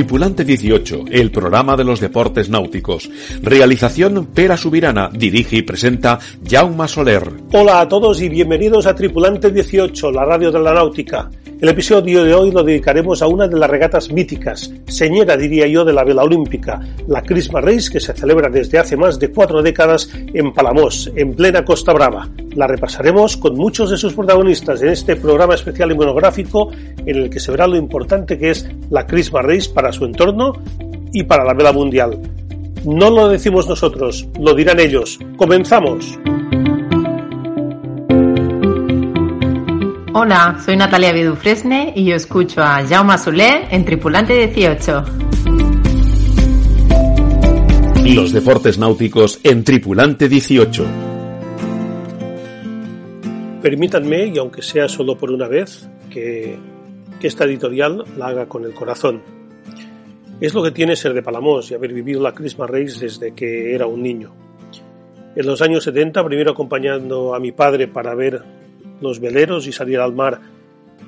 Tripulante 18, el programa de los deportes náuticos. Realización Pera Subirana, dirige y presenta Jaume Soler. Hola a todos y bienvenidos a Tripulante 18, la radio de la náutica. El episodio de hoy lo dedicaremos a una de las regatas míticas, señora diría yo de la vela olímpica, la Christmas Race que se celebra desde hace más de cuatro décadas en Palamos, en plena Costa Brava. La repasaremos con muchos de sus protagonistas en este programa especial y monográfico en el que se verá lo importante que es la Christmas Race para su entorno y para la vela mundial. No lo decimos nosotros, lo dirán ellos. ¡Comenzamos! Hola, soy Natalia Vidufresne y yo escucho a Jaume Soler en Tripulante 18. Los deportes náuticos en Tripulante 18. Permítanme, y aunque sea solo por una vez, que, que esta editorial la haga con el corazón. Es lo que tiene ser de Palamos y haber vivido la Christmas Race desde que era un niño. En los años 70, primero acompañando a mi padre para ver los veleros y salir al mar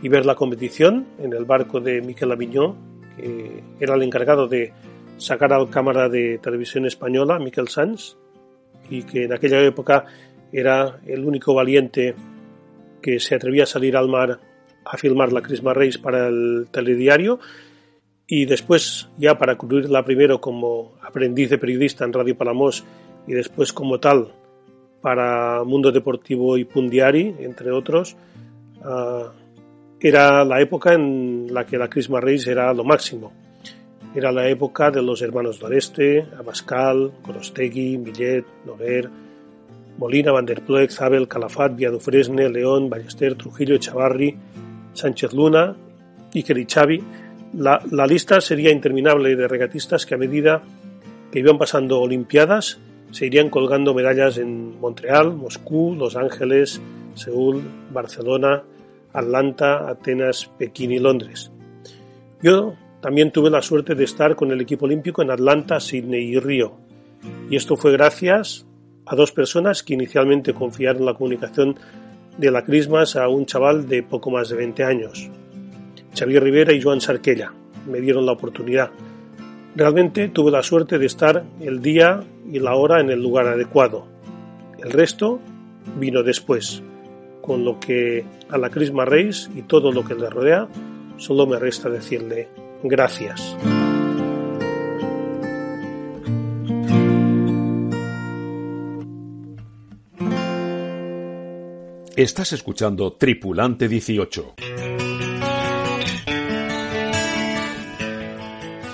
y ver la competición en el barco de Miquel Aviñó, que era el encargado de sacar al cámara de televisión española, Miquel Sanz, y que en aquella época era el único valiente que se atrevía a salir al mar a filmar la Christmas Race para el telediario. Y después ya para cubrirla primero como aprendiz de periodista en Radio Palamos y después como tal para Mundo Deportivo y Pundiari, entre otros, uh, era la época en la que la Christmas Race era lo máximo. Era la época de los hermanos Doreste, Abascal, Gorostegui, Millet, Noguer, Molina, Van der Ploeg, Zabel, Calafat, Viadufresne, León, Ballester, Trujillo, Chavarri, Sánchez Luna, y Xavi. La, la lista sería interminable de regatistas que a medida que iban pasando Olimpiadas se irían colgando medallas en Montreal, Moscú, Los Ángeles, Seúl, Barcelona, Atlanta, Atenas, Pekín y Londres. Yo también tuve la suerte de estar con el equipo olímpico en Atlanta, Sydney y Río. Y esto fue gracias a dos personas que inicialmente confiaron la comunicación de la Christmas a un chaval de poco más de 20 años. Xavier Rivera y Joan Sarquella me dieron la oportunidad. Realmente tuve la suerte de estar el día y la hora en el lugar adecuado. El resto vino después, con lo que a la Christmas Race y todo lo que le rodea, solo me resta decirle gracias. Estás escuchando Tripulante 18.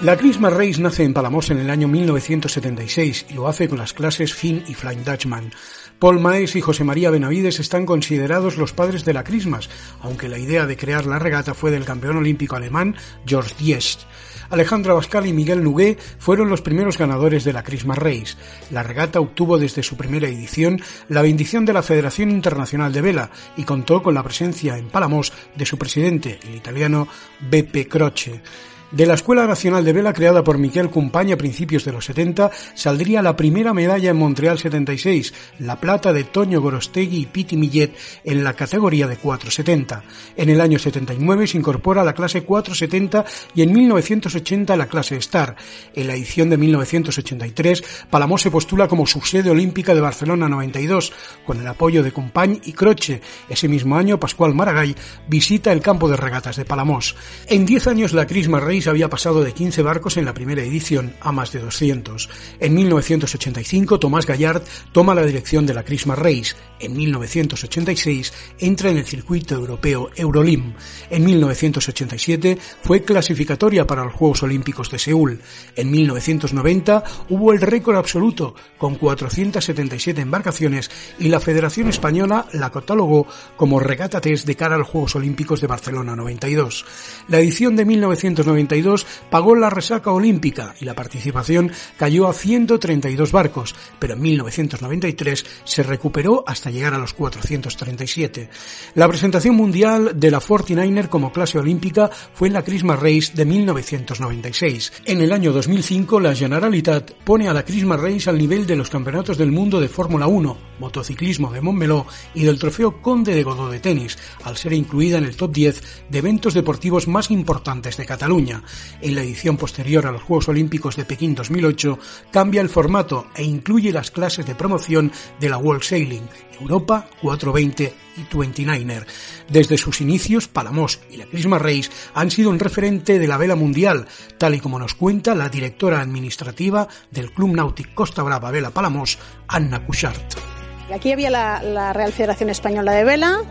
La Christmas Race nace en Palamos en el año 1976 y lo hace con las clases Finn y Flying Dutchman. Paul Maes y José María Benavides están considerados los padres de la Christmas, aunque la idea de crear la regata fue del campeón olímpico alemán George Diest. Alejandro Abascal y Miguel Nugué fueron los primeros ganadores de la Christmas Race. La regata obtuvo desde su primera edición la bendición de la Federación Internacional de Vela y contó con la presencia en Palamos de su presidente, el italiano Beppe Croce. De la Escuela Nacional de Vela creada por Miquel Cumpaña a principios de los 70 saldría la primera medalla en Montreal 76, la plata de Toño Gorostegui y Piti Millet en la categoría de 470. En el año 79 se incorpora la clase 470 y en 1980 la clase Star. En la edición de 1983 Palamós se postula como subsede olímpica de Barcelona 92 con el apoyo de Cumpañ y Croce. Ese mismo año Pascual Maragall visita el campo de regatas de Palamós. En 10 años la Christmas Race había pasado de 15 barcos en la primera edición a más de 200. En 1985, Tomás Gallard toma la dirección de la Christmas Race. En 1986, entra en el circuito europeo Eurolim. En 1987, fue clasificatoria para los Juegos Olímpicos de Seúl. En 1990, hubo el récord absoluto, con 477 embarcaciones, y la Federación Española la catalogó como regata test de cara a los Juegos Olímpicos de Barcelona 92. La edición de 1990 1992 pagó la resaca olímpica y la participación cayó a 132 barcos, pero en 1993 se recuperó hasta llegar a los 437. La presentación mundial de la 49er como clase olímpica fue en la Christmas Race de 1996. En el año 2005 la Generalitat pone a la Christmas Race al nivel de los campeonatos del mundo de Fórmula 1, motociclismo de Montmeló y del trofeo Conde de Godó de tenis, al ser incluida en el top 10 de eventos deportivos más importantes de Cataluña. En la edición posterior a los Juegos Olímpicos de Pekín 2008 cambia el formato e incluye las clases de promoción de la World Sailing, Europa 420 y 29er. Desde sus inicios, Palamos y la Christmas Race han sido un referente de la vela mundial, tal y como nos cuenta la directora administrativa del Club Náutico Costa Brava Vela Palamos, Anna Cuchart. Aquí había la, Real Federación Española de Vela,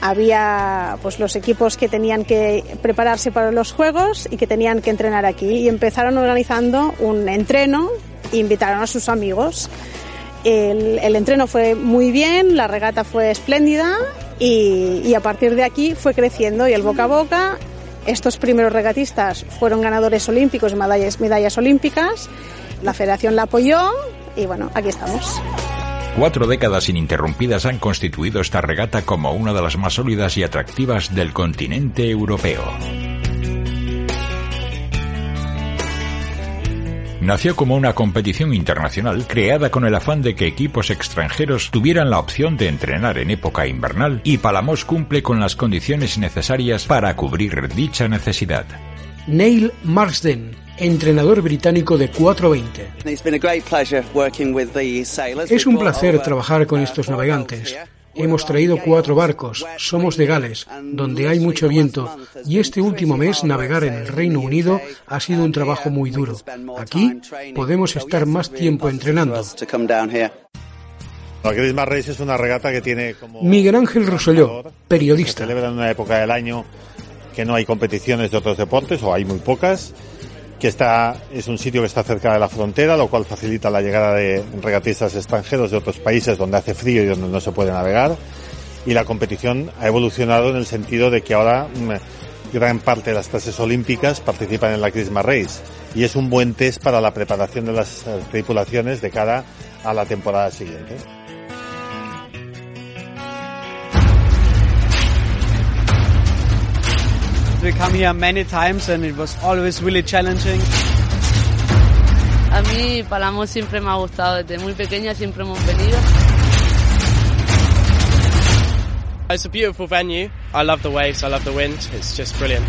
había pues los equipos que tenían que prepararse para los juegos y que tenían que entrenar aquí y empezaron organizando un entreno e invitaron a sus amigos. El, el entreno fue muy bien, la regata fue espléndida y, y a partir de aquí fue creciendo y el boca a boca. Estos primeros regatistas fueron ganadores olímpicos, medallas, medallas olímpicas. La federación la apoyó y bueno, aquí estamos. Cuatro décadas ininterrumpidas han constituido esta regata como una de las más sólidas y atractivas del continente europeo. Nació como una competición internacional creada con el afán de que equipos extranjeros tuvieran la opción de entrenar en época invernal y Palamos cumple con las condiciones necesarias para cubrir dicha necesidad. Neil Marsden, entrenador británico de 420. Es un placer trabajar con estos navegantes. Hemos traído cuatro barcos, somos de Gales, donde hay mucho viento, y este último mes navegar en el Reino Unido ha sido un trabajo muy duro. Aquí podemos estar más tiempo entrenando. La Christmas Race es una regata que tiene como... Miguel Ángel Rosselló, Se periodista. celebra en una época del año que no hay competiciones de otros deportes, o hay muy pocas, que está, es un sitio que está cerca de la frontera, lo cual facilita la llegada de regatistas extranjeros de otros países donde hace frío y donde no se puede navegar. Y la competición ha evolucionado en el sentido de que ahora mm, gran parte de las clases olímpicas participan en la Christmas Race. Y es un buen test para la preparación de las eh, tripulaciones de cara a la temporada siguiente. We come here many times and it was always really challenging. A mí Palamos siempre me ha gustado, desde muy pequeña siempre hemos venido. It's a beautiful venue. I love the waves, I love the wind. It's just brilliant.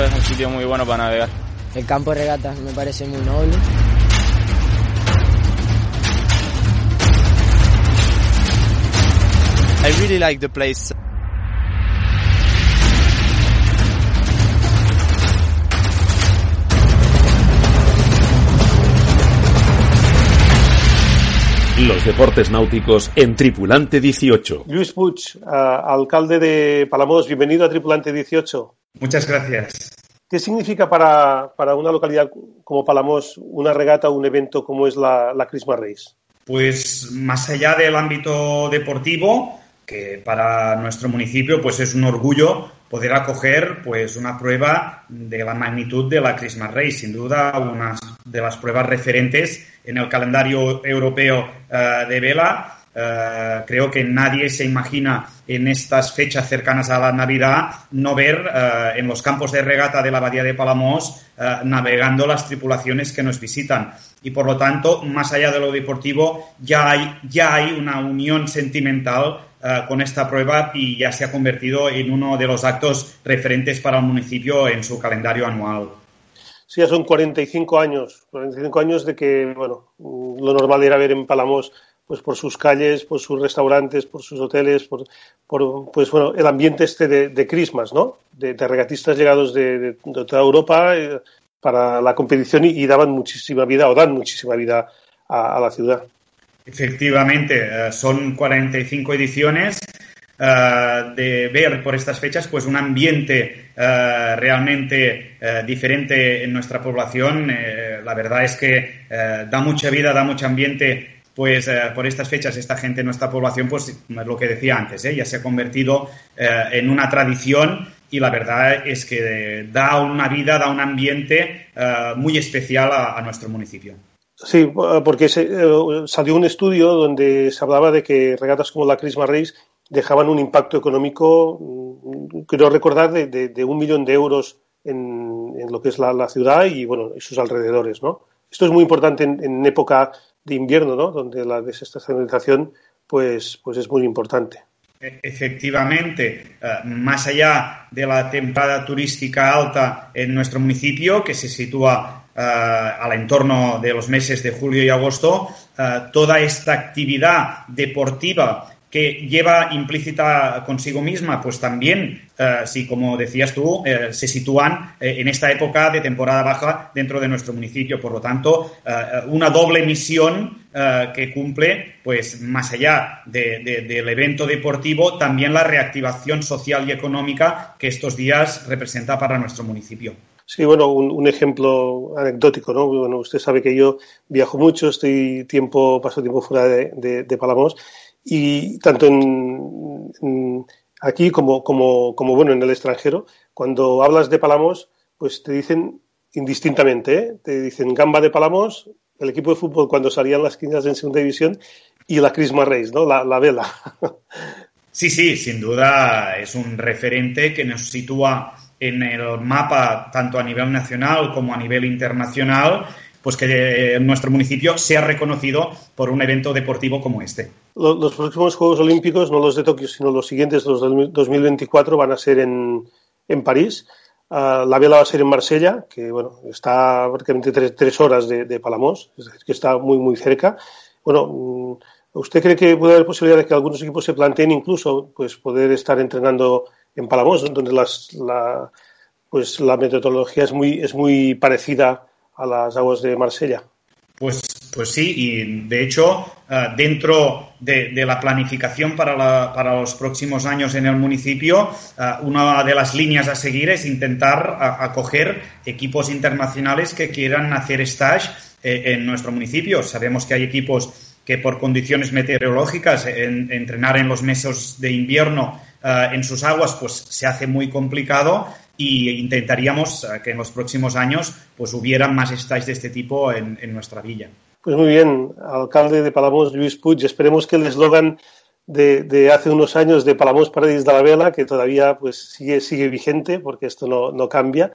Es un sitio muy bueno para navegar. El campo de regatas me parece muy noble. I really like the place. Los deportes náuticos en Tripulante 18. Luis Puig, ah, alcalde de Palamos, bienvenido a Tripulante 18. Muchas gracias. ¿Qué significa para, para una localidad como Palamos una regata o un evento como es la, la Christmas Race? Pues más allá del ámbito deportivo, que para nuestro municipio pues es un orgullo poder acoger pues una prueba de la magnitud de la Christmas Race, sin duda una de las pruebas referentes en el calendario europeo eh, de vela. Eh, creo que nadie se imagina en estas fechas cercanas a la Navidad no ver eh, en los campos de regata de la Bahía de Palamos navegando las tripulaciones que nos visitan. Y por lo tanto, más allá de lo deportivo, ya hay, ya hay una unión sentimental eh, con esta prueba y ya se ha convertido en uno de los actos referentes para el municipio en su calendario anual. Sí, ya son 45 años, 45 años de que, bueno, lo normal era ver en Palamos pues por sus calles, por sus restaurantes, por sus hoteles, por, pues bueno, el ambiente este de, de Christmas, ¿no? De, regatistas llegados de, toda Europa eh, para la competición y, daban muchísima vida o dan muchísima vida a la ciudad. Efectivamente, eh, son 45 ediciones. Uh, de ver por estas fechas pues un ambiente uh, realmente diferente en nuestra población. la verdad es que da mucha vida, da mucho ambiente pues eh, por estas fechas esta gente en nuestra población, pues lo que decía antes, ¿eh? ya se ha convertido eh, en una tradición y la verdad es que da una vida, da un ambiente eh, muy especial a, nuestro municipio. Sí, porque se, eh, salió un estudio donde se hablaba de que regatas como la Christmas Race dejaban un impacto económico, mm, creo recordar, de, de, de un millón de euros en, en lo que es la, la, ciudad y bueno, y sus alrededores, ¿no? Esto es muy importante en, en época de invierno, ¿no? Donde la desestacionalización pues, pues es muy importante. Efectivamente, uh, más allá de la temporada turística alta en nuestro municipio, que se sitúa al entorno de los meses de julio y agosto, uh, toda esta actividad deportiva que lleva implícita consigo misma, pues también, eh, si como decías tú, eh, se sitúan eh, en esta época de temporada baja dentro de nuestro municipio. Por lo tanto, eh, una doble misión eh, que cumple, pues más allá de, de, del evento deportivo, también la reactivación social y económica que estos días representa para nuestro municipio. Sí, bueno, un, ejemplo anecdótico, ¿no? Bueno, usted sabe que yo viajo mucho, estoy tiempo, paso tiempo fuera de, de, Palamos y tanto aquí como, como, como, bueno en el extranjero, cuando hablas de Palamos, pues te dicen indistintamente, ¿eh? te dicen Gamba de Palamos, el equipo de fútbol cuando salían las quintas en segunda división y la Christmas Race, ¿no? La vela. Sí, sí, sin duda es un referente que nos sitúa en el mapa tanto a nivel nacional como a nivel internacional pues que eh, nuestro municipio sea reconocido por un evento deportivo como este. Los, próximos Juegos Olímpicos, no los de Tokio, sino los siguientes, los del 2024, van a ser en, en París. Uh, la vela va a ser en Marsella, que bueno, está prácticamente tres, tres horas de, de, Palamos, es decir, que está muy, muy cerca. Bueno, mm, ¿usted cree que puede haber posibilidad de que algunos equipos se planteen incluso pues, poder estar entrenando en Palamos, donde las, la, pues, la metodología es muy, es muy parecida a las aguas de Marsella. Pues, pues sí, y de hecho, uh, dentro de, la planificación para, para, los próximos años en el municipio, uh, una de las líneas a seguir es intentar acoger equipos internacionales que quieran hacer stage eh, en nuestro municipio. Sabemos que hay equipos que por condiciones meteorológicas en, entrenar en los meses de invierno uh, en sus aguas pues se hace muy complicado y intentaríamos uh, que en los próximos años pues hubiera más stages de este tipo en, en, nuestra villa. Pues muy bien, alcalde de Palamos, Luis Puig, esperemos que el eslogan de, de, hace unos años de Palamos Paradis de la Vela, que todavía pues sigue, sigue vigente porque esto no, no cambia,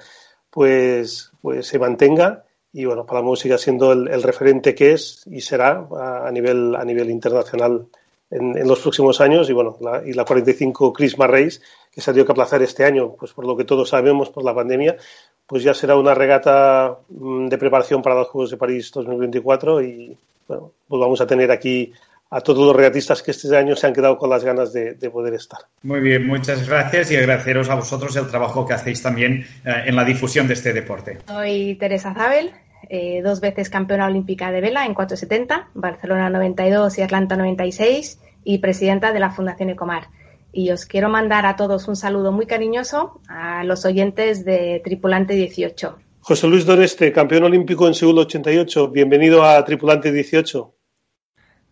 pues, pues se mantenga y bueno, Palamos siga siendo el, el referente que es y será a, a nivel, a nivel internacional en, en, los próximos años. Y bueno, la, y la 45 Christmas Race que se ha tenido que aplazar este año, pues por lo que todos sabemos por la pandemia, pues ya será una regata mm, de preparación para los Juegos de París 2024 y bueno, pues vamos a tener aquí a todos los regatistas que este año se han quedado con las ganas de, de, poder estar. Muy bien, muchas gracias y agradeceros a vosotros el trabajo que hacéis también eh, en la difusión de este deporte. Soy Teresa Zabel, eh, dos veces campeona olímpica de vela en 470, Barcelona 92 y Atlanta 96 y presidenta de la Fundación Ecomar. Y os quiero mandar a todos un saludo muy cariñoso a los oyentes de Tripulante 18. José Luis Doreste, campeón olímpico en Seúl 88. Bienvenido a Tripulante 18.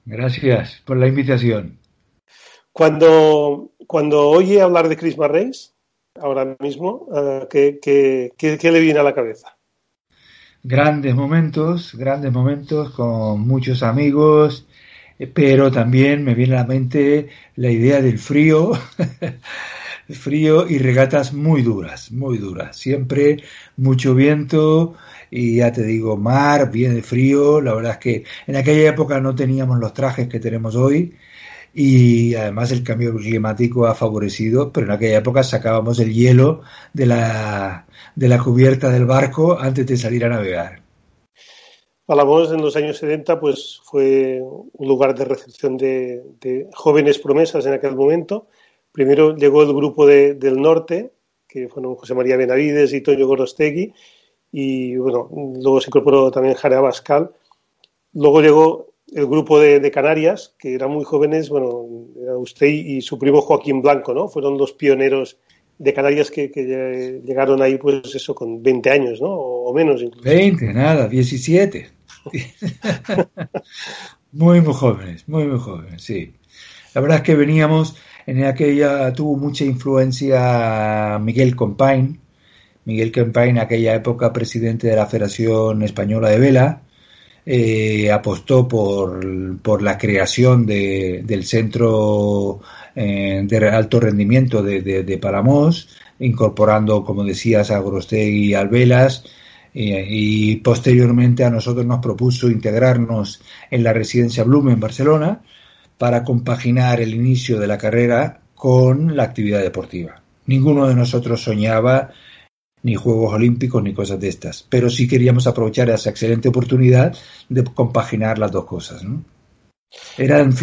Gracias por la invitación. Cuando, cuando oye hablar de Christmas Race, ahora mismo, uh, ¿qué, qué, qué, ¿qué le viene a la cabeza? Grandes momentos, grandes momentos con muchos amigos, pero también me viene a la mente la idea del frío, frío y regatas muy duras, muy duras. Siempre mucho viento y ya te digo, mar, viene frío. La verdad es que en aquella época no teníamos los trajes que tenemos hoy y además el cambio climático ha favorecido, pero en aquella época sacábamos el hielo de la, de la cubierta del barco antes de salir a navegar. Palamos en los años 70 pues fue un lugar de recepción de, jóvenes promesas en aquel momento. Primero llegó el grupo de, del norte, que fueron José María Benavides y Toño Gorostegui, y bueno, luego se incorporó también Jare Abascal. Luego llegó el grupo de, de, Canarias, que eran muy jóvenes, bueno, usted y su primo Joaquín Blanco, ¿no? Fueron los pioneros de Canarias que, que llegaron ahí, pues eso, con 20 años, ¿no? O menos incluso. 20, nada, 17. muy, muy jóvenes, muy, muy jóvenes, sí. La verdad es que veníamos, En aquella tuvo mucha influencia Miguel Compain, Miguel Compain en aquella época presidente de la Federación Española de Vela, eh, apostó por, por, la creación de, del centro eh, de alto rendimiento de, de, incorporando, como decías, a Grostegui y Alvelas, eh, y posteriormente a nosotros nos propuso integrarnos en la residencia Blume en Barcelona para compaginar el inicio de la carrera con la actividad deportiva. Ninguno de nosotros soñaba ni Juegos Olímpicos ni cosas de estas, pero sí queríamos aprovechar esa excelente oportunidad de compaginar las dos cosas. ¿no? Eran,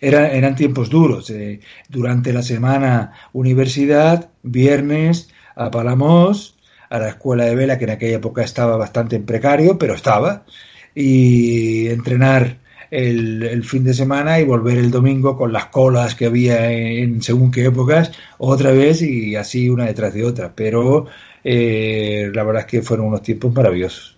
era, eran tiempos duros. Eh, durante la semana universidad, viernes a Palamos, a la escuela de vela, que en aquella época estaba bastante en precario, pero estaba, y entrenar el, fin de semana y volver el domingo con las colas que había en según qué épocas, otra vez y así una detrás de otra. Pero eh, la verdad es que fueron unos tiempos maravillosos.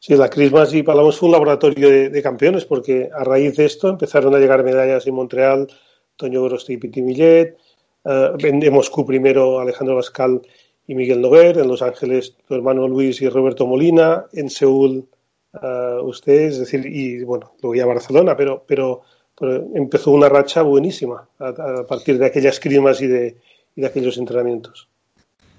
Sí, la Christmas y Palamos fue un laboratorio de, campeones porque a raíz de esto empezaron a llegar medallas en Montreal, Toño Gorosti y Piti Millet, uh, en Moscú primero Alejandro Bascal y Miguel Noguer, en Los Ángeles tu hermano Luis y Roberto Molina, en Seúl uh, usted, es decir, y bueno, luego ya Barcelona, pero, pero, empezó una racha buenísima a, partir de aquellas crimas y de, y de aquellos entrenamientos.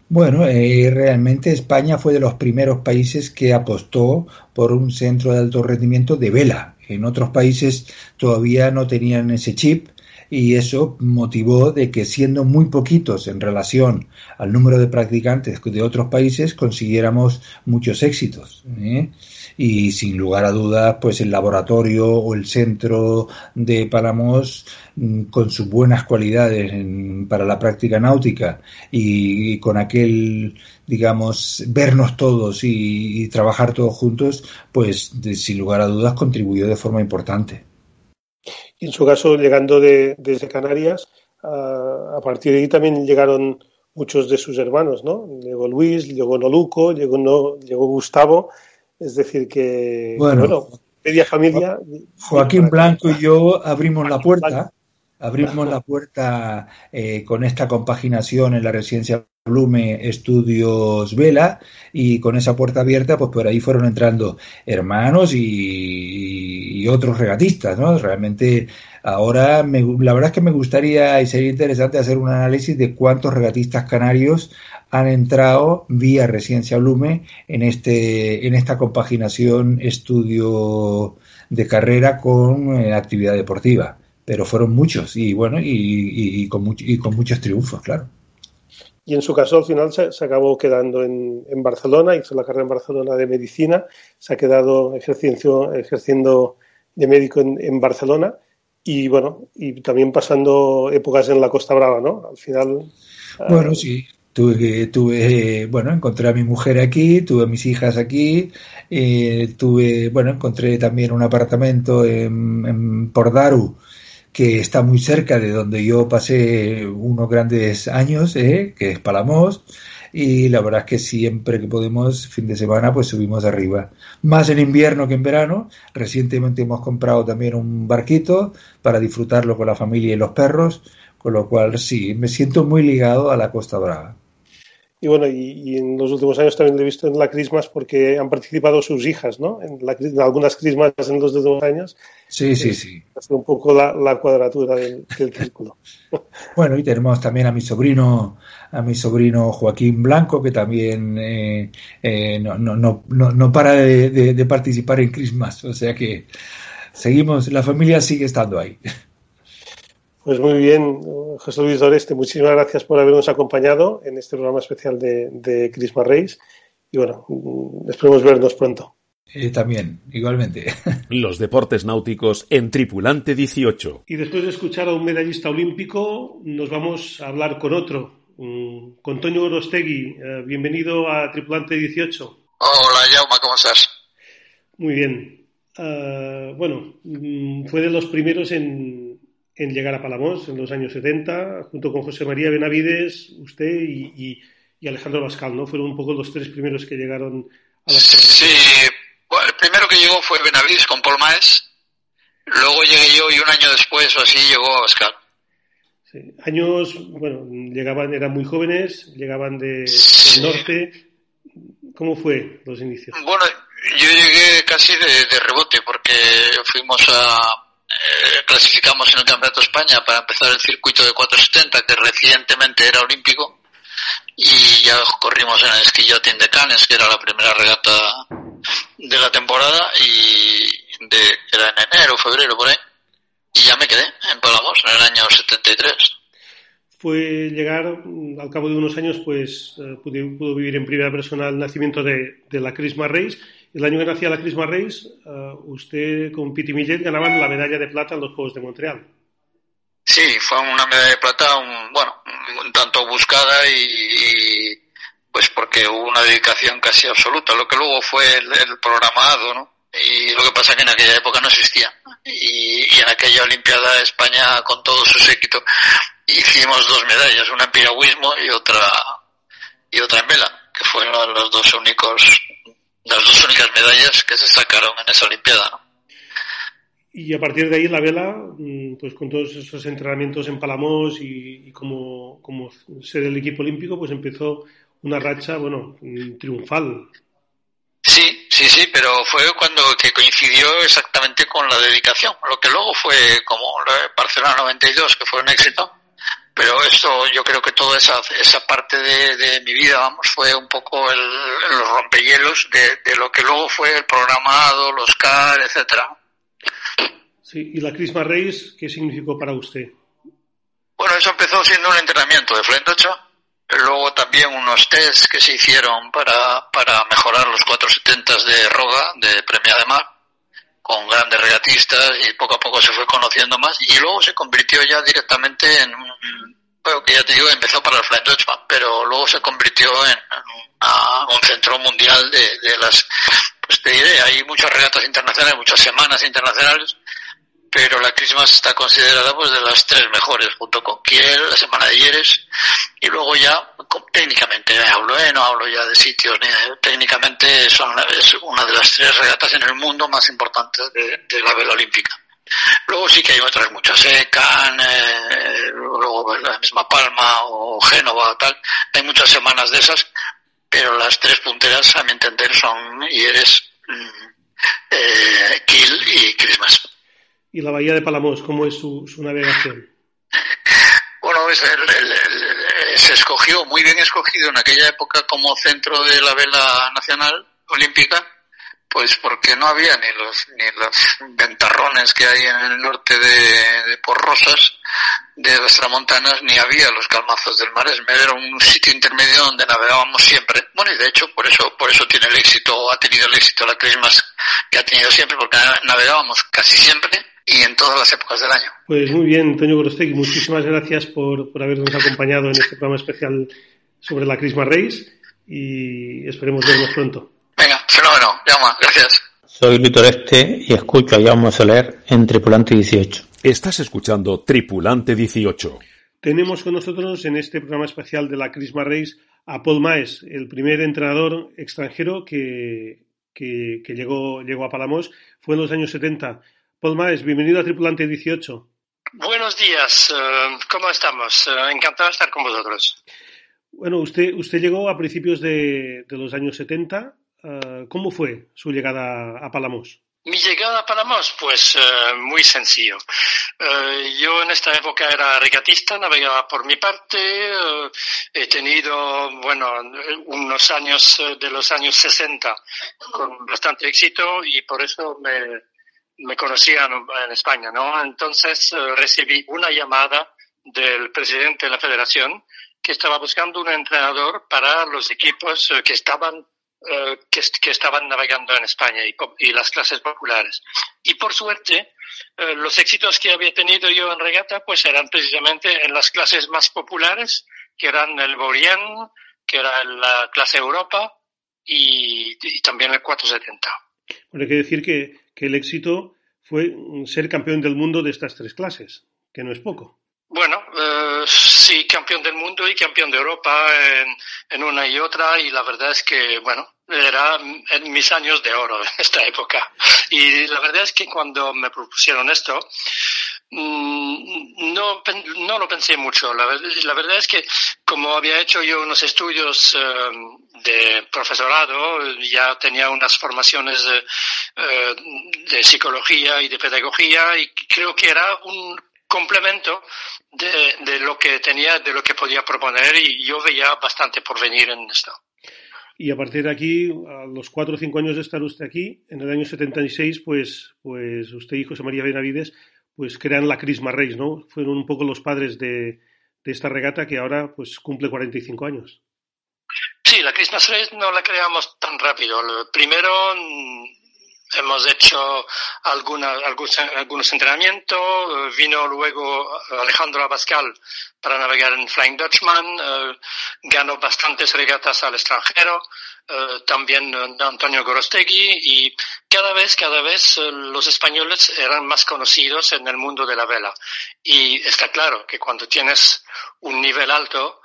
Bueno, eh, realmente España fue de los primeros países que apostó por un centro de alto rendimiento de vela. En otros países todavía no tenían ese chip y eso motivó de que siendo muy poquitos en relación al número de practicantes de otros países consiguiéramos muchos éxitos. ¿eh? Y sin lugar a dudas pues el laboratorio o el centro de Palamos mm, con sus buenas cualidades en, para la práctica náutica y, con aquel digamos vernos todos y, trabajar todos juntos pues de, sin lugar a dudas contribuyó de forma importante en su caso llegando de, desde Canarias a, a partir de ahí también llegaron muchos de sus hermanos, ¿no? Llegó Luis, llegó Noluco, llegó, no, llegó Gustavo, es decir, que, bueno, bueno media familia. Joaquín Blanco y yo abrimos la puerta, abrimos la puerta eh, con esta compaginación en la residencia Blume Estudios Vela y con esa puerta abierta, pues por ahí fueron entrando hermanos y, y otros regatistas, ¿no? Realmente ahora me, la verdad es que me gustaría y sería interesante hacer un análisis de cuántos regatistas canarios han entrado vía Residencia Blume en, este, en esta compaginación estudio de carrera con eh, actividad deportiva. Pero fueron muchos y bueno, y, con, much, y con muchos triunfos, claro. Y en su caso, al final se, se acabó quedando en, en, Barcelona, hizo la carrera en Barcelona de medicina, se ha quedado ejerciendo, ejerciendo de médico en, en Barcelona y bueno, y también pasando épocas en la Costa Brava, ¿no? Al final. Bueno, uh, sí, Tuve, tuve, bueno, encontré a mi mujer aquí, tuve a mis hijas aquí, eh, tuve, bueno, encontré también un apartamento en, en Pordaru que está muy cerca de donde yo pasé unos grandes años, eh, que es Palamos, y la verdad es que siempre que podemos, fin de semana, pues subimos arriba. Más en invierno que en verano. Recientemente hemos comprado también un barquito para disfrutarlo con la familia y los perros, con lo cual sí, me siento muy ligado a la Costa Brava. Y bueno, y, y, en los últimos años también lo he visto en la Crismas porque han participado sus hijas, ¿no? En, la, en algunas Crismas en los últimos años. Sí, sí, sí. Hace un poco la, la cuadratura del, del círculo. bueno, y tenemos también a mi sobrino, a mi sobrino Joaquín Blanco, que también eh, eh, no, no, no, no, para de, de, de participar en Crismas. O sea que seguimos, la familia sigue estando ahí. Pues muy bien, José Luis Doreste, muchísimas gracias por habernos acompañado en este programa especial de, de Christmas Race. Y bueno, esperemos vernos pronto. Eh, también, igualmente. Los deportes náuticos en Tripulante 18. Y después de escuchar a un medallista olímpico, nos vamos a hablar con otro, con Toño Orostegui. Uh, bienvenido a Tripulante 18. Hola, Jauma, ¿cómo estás? Muy bien. Uh, bueno, mm, fue de los primeros en en llegar a Palamos en los años 70, junto con José María Benavides, usted y, y, y Alejandro Bascal, ¿no? Fueron un poco los tres primeros que llegaron a la Sí, bueno, el primero que llegó fue Benavides con Paul Maes, luego llegué yo y un año después o así llegó Bascal. Sí. Años, bueno, llegaban, eran muy jóvenes, llegaban de, del norte. ¿Cómo fue los inicios? Bueno, yo llegué casi de, de rebote porque fuimos a eh, clasificamos en el Campeonato de España para empezar el circuito de 470 que recientemente era olímpico y ya corrimos en el esquillotín de Cannes que era la primera regata de la temporada y de, era en enero, febrero por ahí y ya me quedé en Palamos en el año 73 fue llegar, al cabo de unos años, pues eh, pudo, pudo vivir en primera persona el nacimiento de, de la Christmas Race. El año que nacía la Christmas Race, uh, usted con Piti Millet ganaban la medalla de plata en los Juegos de Montreal. Sí, fue una medalla de plata, un, bueno, un tanto buscada y, y, pues porque hubo una dedicación casi absoluta, lo que luego fue el, el programado, ¿no? Y lo que pasa es que en aquella época no existía. Y, en aquella Olimpiada España, con todo su séquito, hicimos dos medallas, una en piragüismo y otra y otra en vela, que fueron los dos únicos las dos únicas medallas que se sacaron en esa olimpiada. Y a partir de ahí la vela, mm, pues con todos esos entrenamientos en Palamos y, y como, como ser el equipo olímpico, pues empezó una racha, bueno, mm, triunfal. Sí, sí, sí, pero fue cuando que coincidió exactamente con la dedicación, lo que luego fue como Barcelona 92, que fue un éxito, pero eso yo creo que toda esa, esa parte de, de mi vida, vamos, fue un poco el, los rompehielos de, de, lo que luego fue el programado, los CAR, etcétera. Sí, y la Christmas Race, ¿qué significó para usted? Bueno, eso empezó siendo un entrenamiento de Flentocha, luego también unos tests que se hicieron para, para mejorar los 470 de Roga, de Premia de Mar, con grandes regatistas y poco a poco se fue conociendo más y luego se convirtió ya directamente en bueno, que ya te digo, empezó para el Fly Dutchman, pero luego se convirtió en, un centro mundial de, de las, pues te diré, hay muchas regatas internacionales, muchas semanas internacionales, pero la Christmas está considerada pues de las tres mejores, junto con Kiel, la semana de Yeres, y luego ya técnicamente hablo, ¿eh? no hablo ya de sitios, ni de, técnicamente son, es una de las tres regatas en el mundo más importantes de, la vela olímpica. Luego sí que hay otras muchas, eh, Cannes, eh, luego la misma Palma o Génova, tal, hay muchas semanas de esas, pero las tres punteras, a mi entender, son Yeres, eh, Kiel y Christmas. ¿Y la bahía de Palamos, cómo es su, navegación? Bueno, es el, se escogió, muy bien escogido en aquella época como centro de la vela nacional olímpica, pues porque no había ni los ni los ventarrones que hay en el norte de, de Porrosas, de las tramontanas, ni había los calmazos del Maresme. Era un sitio intermedio donde navegábamos siempre. Bueno, y de hecho por eso por eso tiene el éxito, ha tenido el éxito la Christmas que ha tenido siempre, porque navegábamos casi siempre y en todas las épocas del año. Pues muy bien, Toño Gorostegui, muchísimas gracias por, por habernos acompañado en este programa especial sobre la Christmas Race y esperemos vernos pronto. Venga, fenómeno, llama, gracias. Soy Luis Este y escucho a Jaume Soler en Tripulante 18. Estás escuchando Tripulante 18. Tenemos con nosotros en este programa especial de la Christmas Race a Paul Maes, el primer entrenador extranjero que, que, que llegó, llegó a Palamos. Fue en los años 70. Paul Maes, bienvenido a Tripulante 18. Buenos días, uh, ¿cómo estamos? Uh, encantado de estar con vosotros. Bueno, usted, usted llegó a principios de, de los años 70. Uh, ¿Cómo fue su llegada a Palamos? Mi llegada a Palamos, pues muy sencillo. Yo en esta época era regatista, navegaba por mi parte, he tenido, bueno, unos años de los años 60 con bastante éxito y por eso me, me conocían en España, ¿no? Entonces uh, recibí una llamada del presidente de la federación que estaba buscando un entrenador para los equipos uh, que estaban uh, que, que, estaban navegando en España y, y, las clases populares. Y por suerte, los éxitos que había tenido yo en regata, pues eran precisamente en las clases más populares, que eran el Borien, que era la clase Europa y, y también el 470. Bueno, hay que decir que, que el éxito fue ser campeón del mundo de estas tres clases, que no es poco. Bueno, uh, sí, campeón del mundo y campeón de Europa en, en, una y otra, y la verdad es que, bueno, era en mis años de oro en esta época. Y la verdad es que cuando me propusieron esto, Mm, no, no lo pensé mucho. La, verdad es que como había hecho yo unos estudios eh, de profesorado, ya tenía unas formaciones de, eh, de, psicología y de pedagogía y creo que era un complemento de, lo que tenía, de lo que podía proponer y yo veía bastante por venir en esto. Y a partir de aquí, a los cuatro o cinco años de estar usted aquí, en el año 76, pues, pues usted y José María Benavides pues crean la Christmas Race, ¿no? Fueron un poco los padres de, de esta regata que ahora pues cumple 45 años. Sí, la Christmas Race no la creamos tan rápido. Primero mm, hemos hecho alguna, algunos, algunos entrenamientos, vino luego Alejandro Abascal para navegar en Flying Dutchman, eh, ganó bastantes regatas al extranjero, eh, también eh, Antonio Gorostegui y cada vez, cada vez eh, los españoles eran más conocidos en el mundo de la vela. Y está claro que cuando tienes un nivel alto,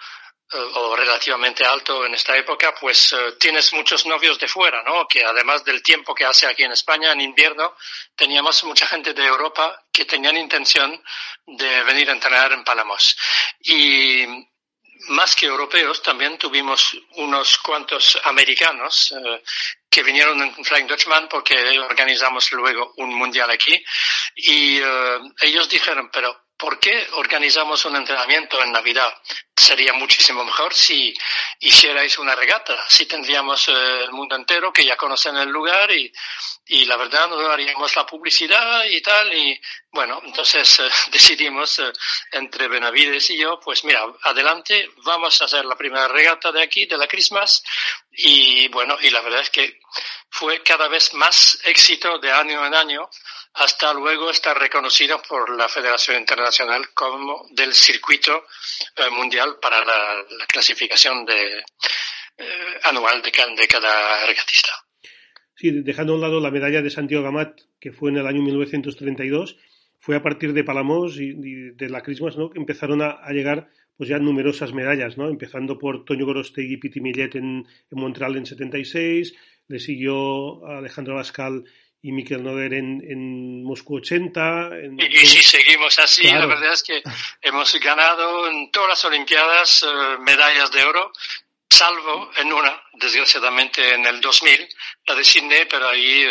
o relativamente alto en esta época, pues tienes muchos novios de fuera, ¿no? Que además del tiempo que hace aquí en España en invierno, teníamos mucha gente de Europa que tenían intención de venir a entrenar en Palamos. Y más que europeos, también tuvimos unos cuantos americanos eh, que vinieron en Flying Dutchman porque organizamos luego un mundial aquí y eh, ellos dijeron, pero ¿por qué organizamos un entrenamiento en Navidad? Sería muchísimo mejor si hicierais una regata, si tendríamos eh, el mundo entero que ya conocen el lugar y, y la verdad no haríamos la publicidad y tal y bueno, entonces eh, decidimos eh, entre Benavides y yo, pues mira, adelante, vamos a hacer la primera regata de aquí, de la Christmas y bueno, y la verdad es que fue cada vez más éxito de año en año hasta luego estar reconocido por la Federación Internacional como del circuito eh, mundial para la, la clasificación de, anual de cada regatista. Sí, dejando a un lado la medalla de Santiago Gamat, que fue en el año 1932, fue a partir de Palamos y, de la Christmas ¿no? que empezaron a, a, llegar pues ya numerosas medallas, ¿no? empezando por Toño Gorostegui y Piti Millet en, en, Montreal en 76, le siguió Alejandro Bascal y Miquel Noguer en, en Moscú 80. En... Y, y, si seguimos así, claro. la verdad es que hemos ganado en todas las Olimpiadas uh, medallas de oro salvo en una, desgraciadamente en el 2000, la de Sydney, pero ahí,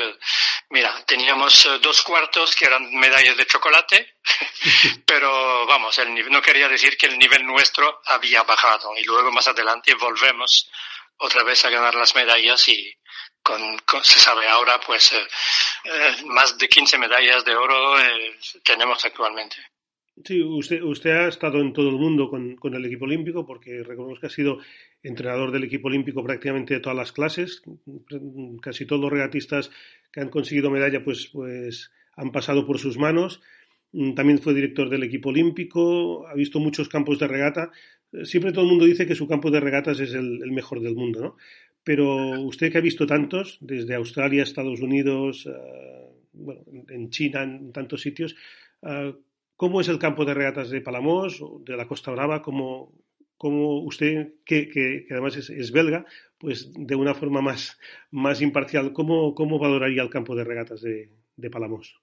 mira, teníamos dos cuartos que eran medallas de chocolate, pero vamos, el, no quería decir que el nivel nuestro había bajado y luego más adelante volvemos otra vez a ganar las medallas y con, se sabe ahora pues eh, eh, más de 15 medallas de oro eh, tenemos actualmente. Sí, usted, ha estado en todo el mundo con, con el equipo olímpico porque recordemos que ha sido entrenador del equipo olímpico prácticamente de todas las clases. Casi todos los regatistas que han conseguido medalla pues, pues han pasado por sus manos. También fue director del equipo olímpico, ha visto muchos campos de regata. Siempre todo el mundo dice que su campo de regatas es el, mejor del mundo, ¿no? Pero usted que ha visto tantos, desde Australia, Estados Unidos, uh, bueno, en China, en tantos sitios, uh, ¿cómo es el campo de regatas de Palamos, de la Costa Brava? ¿Cómo, como usted, que, que, además es, es, belga, pues de una forma más, más imparcial, ¿cómo, ¿cómo valoraría el campo de regatas de, de Palamos?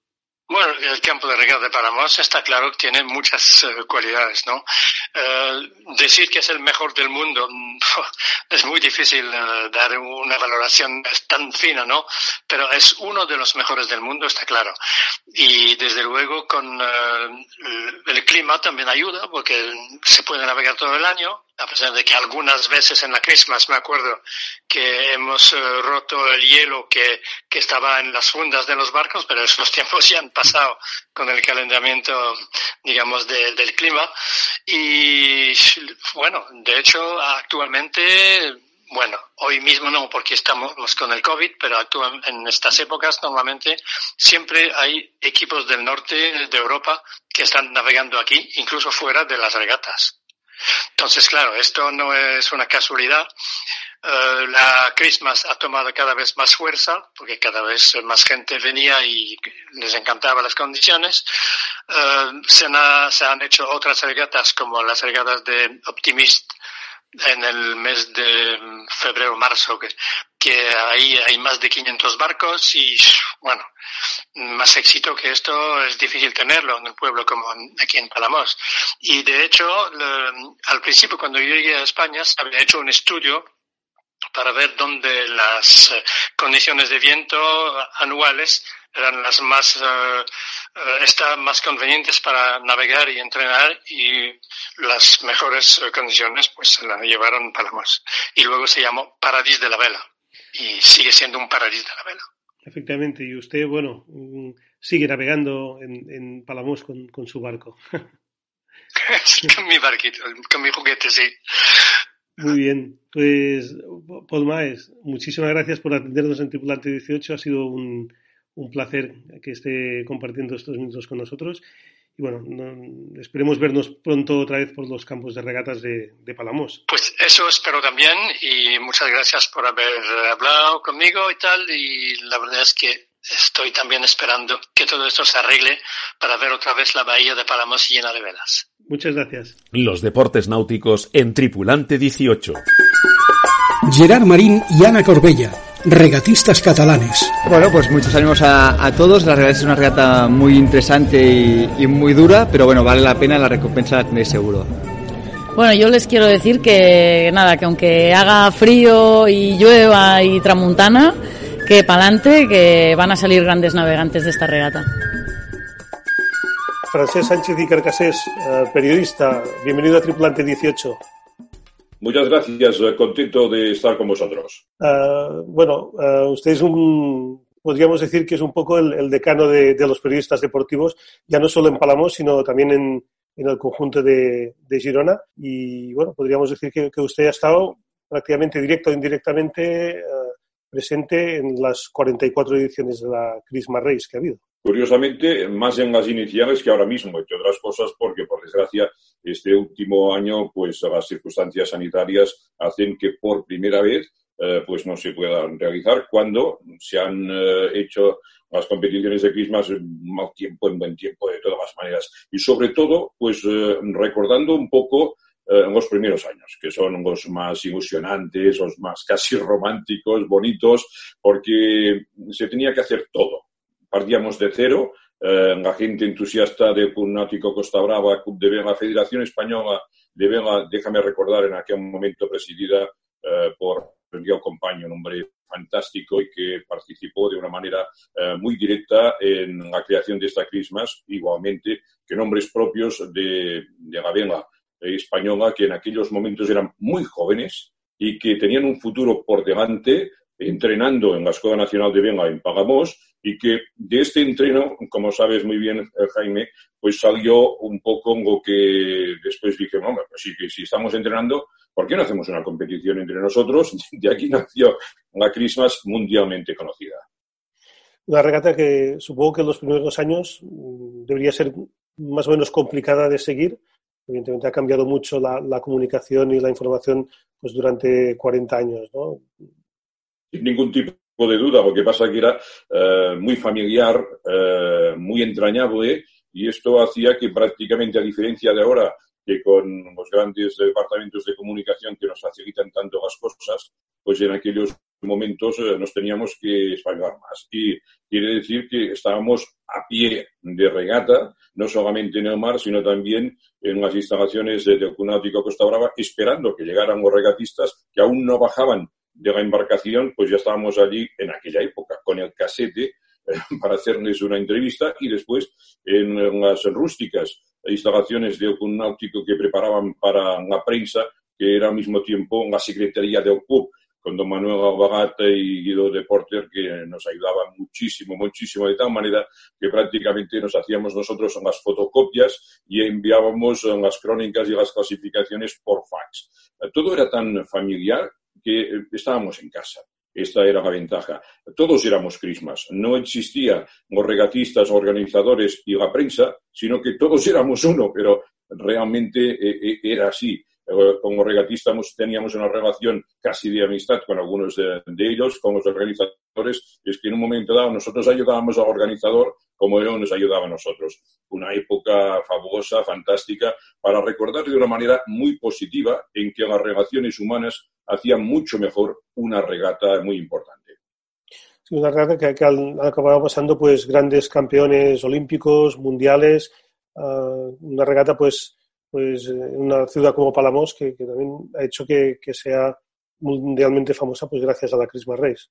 Bueno, el campo de regatas de Palamos está claro que tiene muchas uh, cualidades, ¿no? Uh, decir que es el mejor del mundo es muy difícil uh, dar una valoración tan fina, ¿no? Pero es uno de los mejores del mundo, está claro. Y desde luego con el clima también ayuda porque se puede navegar todo el año a pesar de que algunas veces en la Christmas me acuerdo que hemos roto el hielo que, que, estaba en las fundas de los barcos, pero esos tiempos ya han pasado con el calentamiento, digamos, de, del clima. Y bueno, de hecho, actualmente, bueno, hoy mismo no, porque estamos con el COVID, pero en estas épocas normalmente siempre hay equipos del norte de Europa que están navegando aquí, incluso fuera de las regatas. Entonces, claro, esto no es una casualidad. Uh, la Christmas ha tomado cada vez más fuerza porque cada vez más gente venía y les encantaban las condiciones. Uh, se, han, se, han, hecho otras regatas como las regatas de Optimist en el mes de febrero-marzo, que, que ahí hay más de 500 barcos y, bueno, más éxito que esto es difícil tenerlo en un pueblo como aquí en Palamos. Y de hecho, al principio cuando yo llegué a España, había hecho un estudio para ver dónde las eh, condiciones de viento anuales eran las más uh, más convenientes para navegar y entrenar y las mejores condiciones pues se la llevaron Palamos y luego se llamó Paradis de la Vela y sigue siendo un paradis de la vela. Efectivamente, y usted, bueno, mm, sigue navegando en, en Palamos con, con su barco. con mi barquito, con mi juguete, sí. Muy bien, pues Paul Maes, muchísimas gracias por atendernos en Tripulante 18. Ha sido un, un placer que esté compartiendo estos minutos con nosotros. Y bueno, no, esperemos vernos pronto otra vez por los campos de regatas de, de, Palamos. Pues eso espero también y muchas gracias por haber hablado conmigo y tal. Y la verdad es que estoy también esperando que todo esto se arregle para ver otra vez la bahía de Palamos llena de velas. Muchas gracias. Los deportes náuticos en Tripulante 18. Gerard Marín y Ana Corbella regatistas catalanes. Bueno, pues muchos ánimos a, a todos. La regata es una regata muy interesante y, y, muy dura, pero bueno, vale la pena, la recompensa la tenéis seguro. Bueno, yo les quiero decir que nada, que aunque haga frío y llueva y tramuntana, que pa'lante, que van a salir grandes navegantes de esta regata. Francés Sánchez y Carcasés, eh, periodista, bienvenido a Tripulante 18. Muchas gracias, contento de estar con vosotros. Uh, bueno, uh, usted es un, podríamos decir que es un poco el, decano de, los periodistas deportivos, ya no solo en Palamos, sino también en, el conjunto de, Girona. Y bueno, podríamos decir que, usted ha estado prácticamente directo o indirectamente uh, presente en las 44 ediciones de la Christmas Race que ha habido. Curiosamente, más en las iniciales que ahora mismo, entre otras cosas porque, por desgracia, este último año, pues las circunstancias sanitarias hacen que por primera vez eh, pues no se puedan realizar cuando se han eh, hecho las competiciones de Christmas en mal tiempo, en buen tiempo, de todas las maneras. Y sobre todo, pues eh, recordando un poco los primeros años, que son los más ilusionantes, los más casi románticos, bonitos, porque se tenía que hacer todo partíamos de cero. Eh, la gente entusiasta del Club Náutico Costa Brava, de Vela, Federación Española de Vela, déjame recordar, en aquel momento presidida eh, por Miguel Compaño, un hombre fantástico y que participó de una manera eh, muy directa en la creación de esta Christmas, igualmente que nombres propios de, de la vela española, que en aquellos momentos eran muy jóvenes y que tenían un futuro por delante entrenando en la Escuela Nacional de Vela en Pagamos y que de este entreno, como sabes muy bien, eh, Jaime, pues salió un poco lo que después dije, no, pues sí, que si estamos entrenando, ¿por qué no hacemos una competición entre nosotros? De aquí nació la Christmas mundialmente conocida. Una regata que supongo que en los primeros años mm, debería ser más o menos complicada de seguir. Evidentemente ha cambiado mucho la, la comunicación y la información pues durante 40 años, ¿no? Sin ningún tipo de duda, lo que pasa que era eh, muy familiar, eh, muy entrañable, y esto hacía que prácticamente, a diferencia de ahora, que con los grandes departamentos de comunicación que nos facilitan tanto las cosas, pues en aquellos momentos eh, nos teníamos que espabilar más. Y quiere decir que estábamos a pie de regata, no solamente en el mar, sino también en las instalaciones del Cunáutico Costa Brava, esperando que llegaran los regatistas que aún no bajaban de la embarcación, pues ya estábamos allí en aquella época, con el casete eh, para hacerles una entrevista y después en, las rústicas instalaciones de un náutico que preparaban para la prensa, que era al mismo tiempo la secretaría del club, con don Manuel Albagata y Guido de Porter, que nos ayudaban muchísimo, muchísimo, de tal manera que prácticamente nos hacíamos nosotros las fotocopias y enviábamos las crónicas y las clasificaciones por fax. Todo era tan familiar que estábamos en casa. Esta era la ventaja. Todos éramos crismas. No existía los regatistas, organizadores y la prensa, sino que todos éramos uno, pero realmente eh, eh, era así. Como regatistas teníamos una relación casi de amistad con algunos de, ellos, con los organizadores, es que en un momento dado nosotros ayudábamos al organizador como ellos nos ayudaba a nosotros. Una época fabulosa, fantástica, para recordar de una manera muy positiva en que las relaciones humanas hacían mucho mejor una regata muy importante. Una regata que, que han acabado pasando pues grandes campeones olímpicos, mundiales, uh, una regata pues pues en una ciudad como Palamos que, también ha hecho que, sea mundialmente famosa pues gracias a la Christmas Race.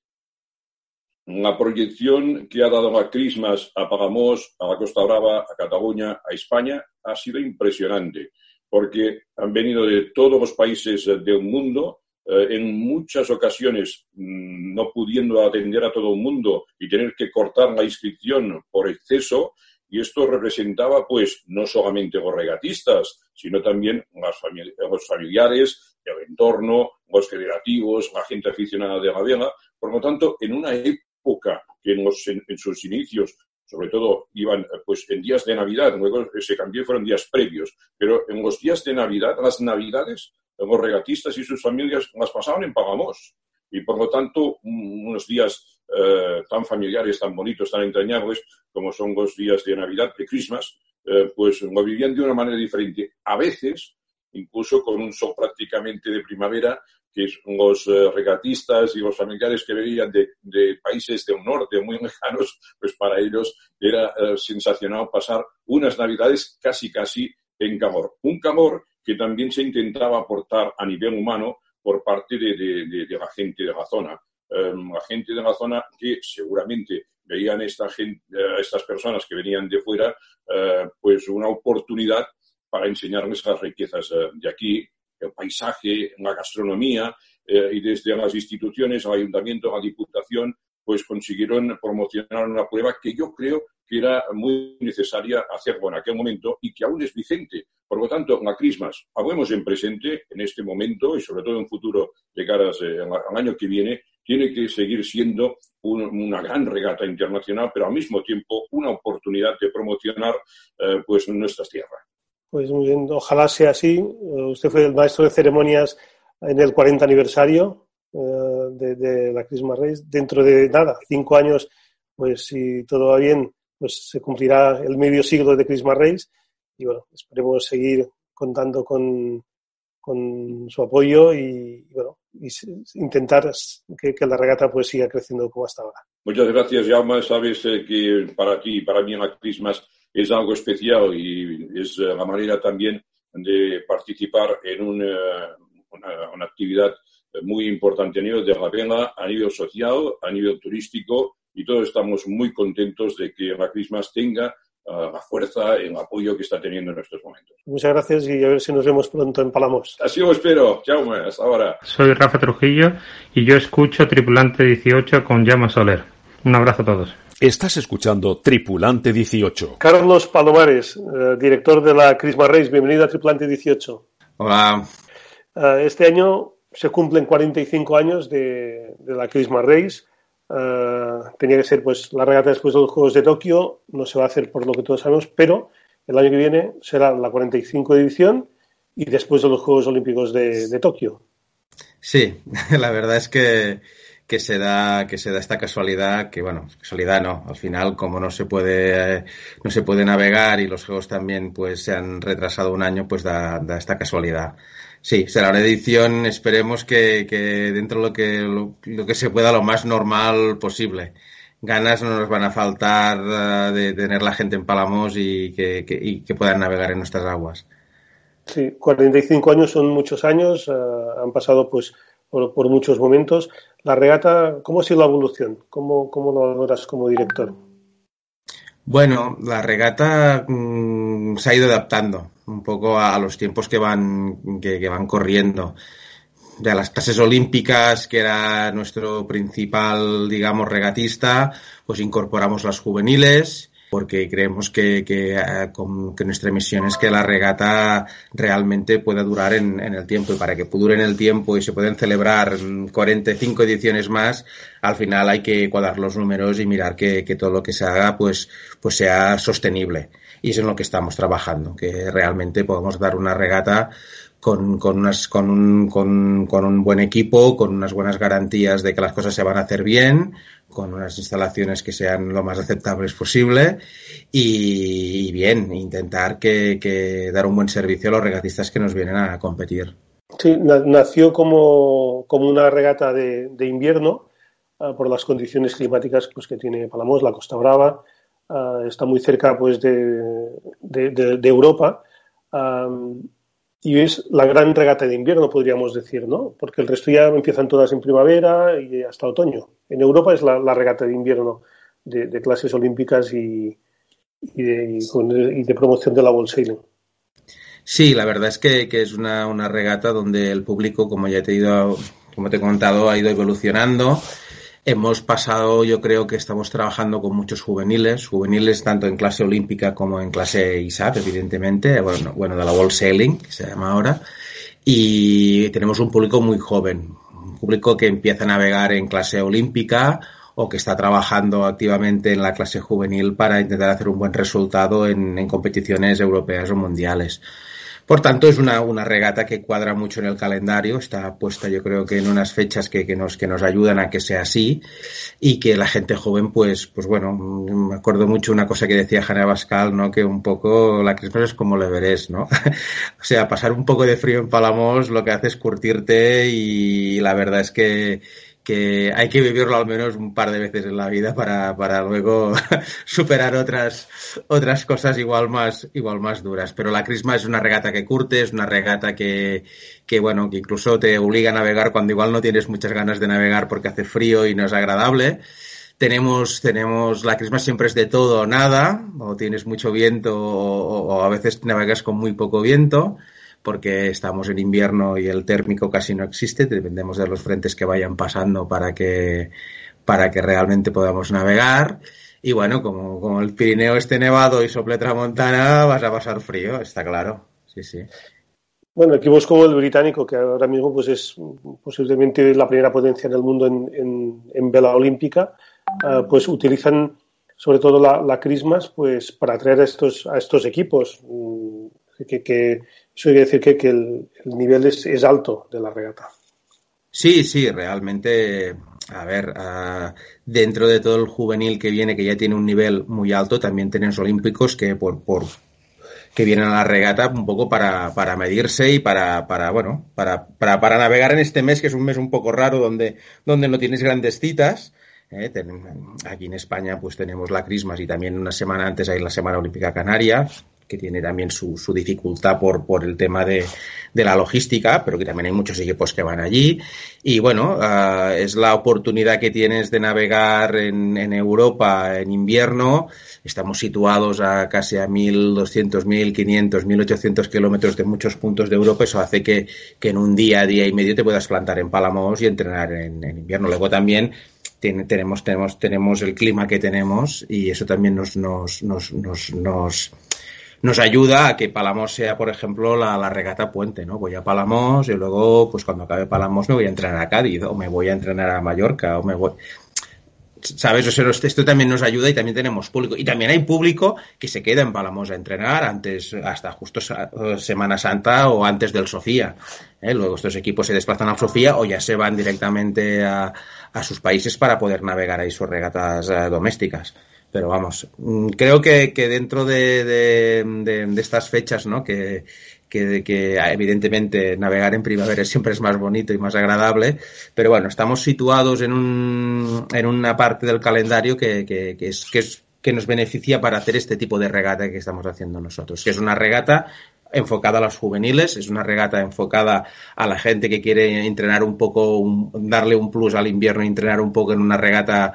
La proyección que ha dado la Christmas a Palamos, a la Costa Brava, a Cataluña, a España, ha sido impresionante, porque han venido de todos los países del mundo, eh, en muchas ocasiones mmm, no pudiendo atender a todo el mundo y tener que cortar la inscripción por exceso, y esto representaba, pues, no solamente los regatistas, sino también los familiares, el entorno, los federativos, la gente aficionada de la vela. Por lo tanto, en una época que en, sus inicios sobre todo iban pues en días de Navidad, luego ese cambio fueron días previos, pero en los días de Navidad, las Navidades, los regatistas y sus familias las pasaban en Pagamos. Y por lo tanto, unos días eh, tan familiares, tan bonitos, tan entrañables, como son los días de Navidad, de Christmas, eh, pues lo vivían de una manera diferente. A veces, incluso con un sol prácticamente de primavera, que los eh, regatistas y los familiares que venían de, de, países del norte muy lejanos, pues para ellos era eh, sensacional pasar unas navidades casi casi en Camor. Un Camor que también se intentaba aportar a nivel humano por parte de la gente de la zona. Um, la gente de la zona que seguramente veían esta gente, uh, estas personas que venían de fuera, uh, pues una oportunidad para enseñarles las riquezas uh, de aquí, el paisaje, la gastronomía, y desde las instituciones, el ayuntamiento, la diputación, pues consiguieron promocionar una prueba que yo creo que era muy necesaria hacerlo en aquel momento y que aún es vigente. Por lo tanto, la Christmas, hablemos en presente, en este momento y sobre todo en futuro de caras eh, al año que viene, tiene que seguir siendo un, una gran regata internacional, pero al mismo tiempo una oportunidad de promocionar eh, pues nuestras tierras. Pues muy bien, ojalá sea así. Usted fue el maestro de ceremonias en el 40 aniversario eh, de, la Christmas Race. Dentro de nada, cinco años, pues si todo va bien, pues se cumplirá el medio siglo de Christmas Race. Y bueno, esperemos seguir contando con, con su apoyo y, bueno, y intentar que, que, la regata pues siga creciendo como hasta ahora. Muchas gracias, Jaume. Sabes eh, que para ti y para mí la Christmas es algo especial y es eh, la manera también de participar en una, una, una actividad muy importante a nivel de la vela, a nivel social, a nivel turístico y todos estamos muy contentos de que la Christmas tenga uh, la fuerza, el apoyo que está teniendo en estos momentos. Muchas gracias y a ver si nos vemos pronto en Palamos. Así lo espero. Chao, hasta ahora. Soy Rafa Trujillo y yo escucho Tripulante 18 con Llama Soler. Un abrazo a todos. Estás escuchando Tripulante 18. Carlos Palomares, eh, director de la Christmas Race. Bienvenido a Tripulante 18. Hola. Uh, este año se cumplen 45 años de, de la Christmas Race. Uh, tenía que ser pues la regata después de los Juegos de Tokio, no se va a hacer por lo que todos sabemos, pero el año que viene será la 45 edición y después de los Juegos Olímpicos de, de Tokio. Sí, la verdad es que, que se da que se da esta casualidad que bueno casualidad no al final como no se puede eh, no se puede navegar y los juegos también pues se han retrasado un año pues da esta casualidad Sí, será una edición, esperemos que, que dentro de lo que, lo, lo, que se pueda, lo más normal posible. Ganas no nos van a faltar uh, de tener la gente en Palamos y que, que, y que puedan navegar en nuestras aguas. Sí, 45 años son muchos años, uh, han pasado pues por, por, muchos momentos. La regata, ¿cómo ha sido la evolución? ¿Cómo, cómo lo valoras como director? Bueno, la regata mmm, se ha ido adaptando un poco a, los tiempos que van, que, van corriendo. De las clases olímpicas, que era nuestro principal, digamos, regatista, pues incorporamos las juveniles porque creemos que, que, eh, que, nuestra misión es que la regata realmente pueda durar en, en, el tiempo y para que dure en el tiempo y se puedan celebrar 45 ediciones más, al final hay que cuadrar los números y mirar que, que todo lo que se haga pues, pues sea sostenible. Y es en lo que estamos trabajando, que realmente podamos dar una regata con, con, unas, con, un, con, un buen equipo, con unas buenas garantías de que las cosas se van a hacer bien, con unas instalaciones que sean lo más aceptables posible y, bien, intentar que, dar un buen servicio a los regatistas que nos vienen a competir. Sí, nació como, como una regata de, de invierno uh, por las condiciones climáticas pues, que tiene Palamos, la Costa Brava, uh, está muy cerca pues, de, de, Europa. Um, y es la gran regata de invierno, podríamos decir, ¿no? Porque el resto ya empiezan todas en primavera y hasta otoño. En Europa es la, regata de invierno de, clases olímpicas y, y, de, y, de, promoción de la Sailing. Sí, la verdad es que, que es una, una, regata donde el público, como ya te he, ido, como te he contado, ha ido evolucionando. Hemos pasado, yo creo que estamos trabajando con muchos juveniles, juveniles tanto en clase olímpica como en clase ISAP, evidentemente, bueno, bueno, de la World Sailing, que se llama ahora, y tenemos un público muy joven, un público que empieza a navegar en clase olímpica o que está trabajando activamente en la clase juvenil para intentar hacer un buen resultado en competiciones europeas o mundiales. Por tanto, es una, una, regata que cuadra mucho en el calendario, está puesta yo creo que en unas fechas que, que, nos, que nos ayudan a que sea así y que la gente joven, pues, pues bueno, me acuerdo mucho una cosa que decía Jana Bascal, ¿no? Que un poco la Christmas es como el Everest, ¿no? o sea, pasar un poco de frío en Palamos lo que hace es curtirte y la verdad es que que hay que vivirlo al menos un par de veces en la vida para, para luego superar otras, otras cosas igual más, igual más duras. Pero la Crisma es una regata que curte, es una regata que, que bueno, que incluso te obliga a navegar cuando igual no tienes muchas ganas de navegar porque hace frío y no es agradable. Tenemos, tenemos, la crisma siempre es de todo o nada, o tienes mucho viento o, o a veces navegas con muy poco viento porque estamos en invierno y el térmico casi no existe, dependemos de los frentes que vayan pasando para que, para que realmente podamos navegar. Y bueno, como, como el Pirineo esté nevado y sople tramontana, vas a pasar frío, está claro. Sí, sí. Bueno, equipos como el británico, que ahora mismo pues es posiblemente la primera potencia en el mundo en, en, en vela olímpica, uh, pues utilizan sobre todo la, la Christmas pues para atraer a estos, a estos equipos. Que, que, eso quiere decir que, que el, el, nivel es, es, alto de la regata. Sí, sí, realmente, a ver, uh, dentro de todo el juvenil que viene, que ya tiene un nivel muy alto, también tenemos olímpicos que por, por que vienen a la regata un poco para, para medirse y para, para bueno, para, para, para navegar en este mes, que es un mes un poco raro, donde, donde no tienes grandes citas. Eh, aquí en España pues tenemos la Crismas y también una semana antes hay la Semana Olímpica Canaria, que tiene también su, su dificultad por, por el tema de, de, la logística, pero que también hay muchos equipos que van allí. Y bueno, uh, es la oportunidad que tienes de navegar en, en, Europa en invierno. Estamos situados a casi a 1.200, 1.500, 1.800 kilómetros de muchos puntos de Europa. Eso hace que, que en un día, día y medio te puedas plantar en Palamos y entrenar en, invierno. Luego también tenemos, tenemos, tenemos el clima que tenemos y eso también nos, nos, nos, nos nos ayuda a que Palamos sea, por ejemplo, la, regata puente, ¿no? Voy a Palamos y luego, pues cuando acabe Palamos me voy a entrenar a Cádiz o me voy a entrenar a Mallorca o me voy... ¿Sabes? O esto también nos ayuda y también tenemos público. Y también hay público que se queda en Palamos a entrenar antes, hasta justo Semana Santa o antes del Sofía. ¿eh? Luego estos equipos se desplazan a Sofía o ya se van directamente a, sus países para poder navegar ahí sus regatas uh, domésticas pero vamos, mm, creo que, que dentro de, de, estas fechas, ¿no? Que, que, que, evidentemente navegar en primavera siempre es más bonito y más agradable, pero bueno, estamos situados en, un, en una parte del calendario que, es, que, es, que nos beneficia para hacer este tipo de regata que estamos haciendo nosotros, que es una regata enfocada a los juveniles, es una regata enfocada a la gente que quiere entrenar un poco, un, darle un plus al invierno entrenar un poco en una regata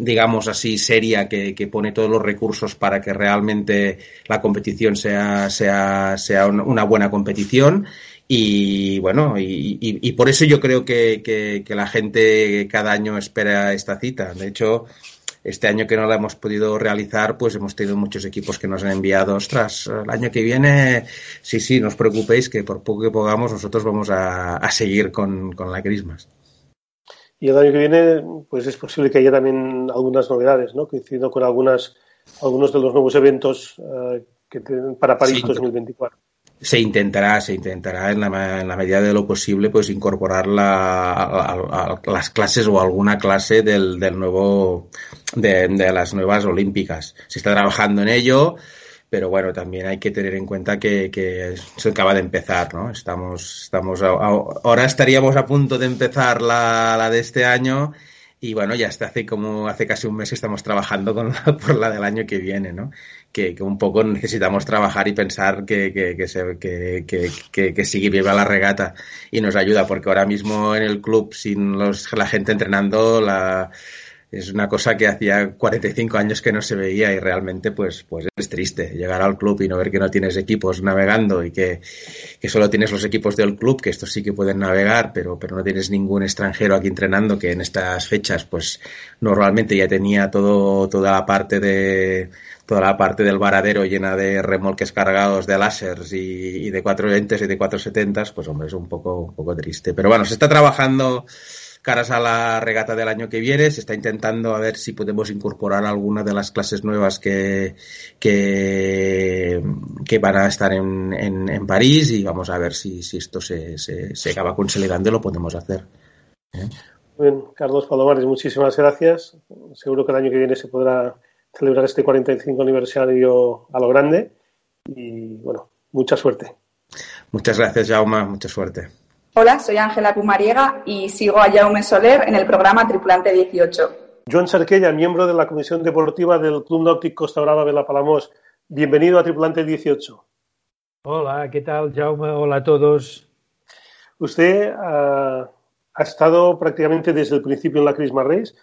digamos así, seria, que, que, pone todos los recursos para que realmente la competición sea, sea, sea una buena competición. Y bueno, y, por eso yo creo que, que, la gente cada año espera esta cita. De hecho, este año que no la hemos podido realizar, pues hemos tenido muchos equipos que nos han enviado, ostras, el año que viene, sí, sí, no os preocupéis que por poco que podamos nosotros vamos a, a seguir con, con la Christmas. Y el año que viene, pues es posible que haya también algunas novedades, ¿no? Coincidiendo con algunas, algunos de los nuevos eventos uh, que tienen para París sí. 2024 se intentará, se intentará en la, en la, medida de lo posible, pues incorporar la, a, a, a las clases o alguna clase del, del nuevo, de, de, las nuevas olímpicas. Se está trabajando en ello, pero bueno, también hay que tener en cuenta que, que se acaba de empezar, ¿no? Estamos, estamos, ahora estaríamos a punto de empezar la, la de este año y bueno, ya hasta hace como hace casi un mes que estamos trabajando con la, por la del año que viene, ¿no? Que, que un poco necesitamos trabajar y pensar que, que, que, se, que sigue viva la regata y nos ayuda, porque ahora mismo en el club, sin los, la gente entrenando, la, es una cosa que hacía 45 años que no se veía y realmente pues, pues es triste llegar al club y no ver que no tienes equipos navegando y que, que solo tienes los equipos del club, que estos sí que pueden navegar, pero, pero no tienes ningún extranjero aquí entrenando que en estas fechas pues normalmente ya tenía todo, toda la parte de toda la parte del varadero llena de remolques cargados de láseres y, y de 420 y de 470, pues hombre, es un poco, un poco triste. Pero bueno, se está trabajando caras a la regata del año que viene. Se está intentando a ver si podemos incorporar alguna de las clases nuevas que, que, que van a estar en, en, en, París y vamos a ver si, si esto se, se, se, acaba consolidando y lo podemos hacer. ¿Eh? Bien, Carlos Palomares, muchísimas gracias. Seguro que el año que viene se podrá celebrar este 45 aniversario a lo grande y bueno, mucha suerte. Muchas gracias, Jauma, mucha suerte. Hola, soy Ángela Pumariega y sigo a Jaume Soler en el programa Tripulante 18. Joan Sarquella, miembro de la Comisión Deportiva del Club Náutico Costa Brava Vela Palamos. Bienvenido a Tripulante 18. Hola, ¿qué tal, Jaume? Hola a todos. Usted uh, ha estado prácticamente desde el principio en la Christmas Race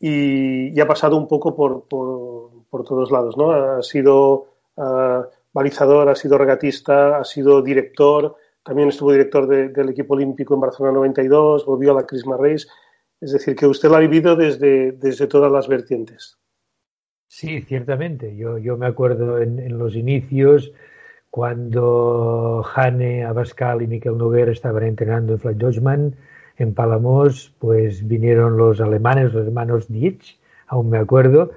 y, y ha pasado un poco por, por, por, todos lados, ¿no? Ha sido uh, balizador, ha sido regatista, ha sido director, también estuvo director de, del equipo olímpico en Barcelona 92, volvió a la Christmas Race. Es decir, que usted lo ha vivido desde, desde todas las vertientes. Sí, ciertamente. Yo, yo me acuerdo en, en los inicios, cuando Jane Abascal y Miquel Noguer estaban entrenando en Flat Dodgeman, en Palamos, pues vinieron los alemanes, los hermanos Dietz, aún me acuerdo,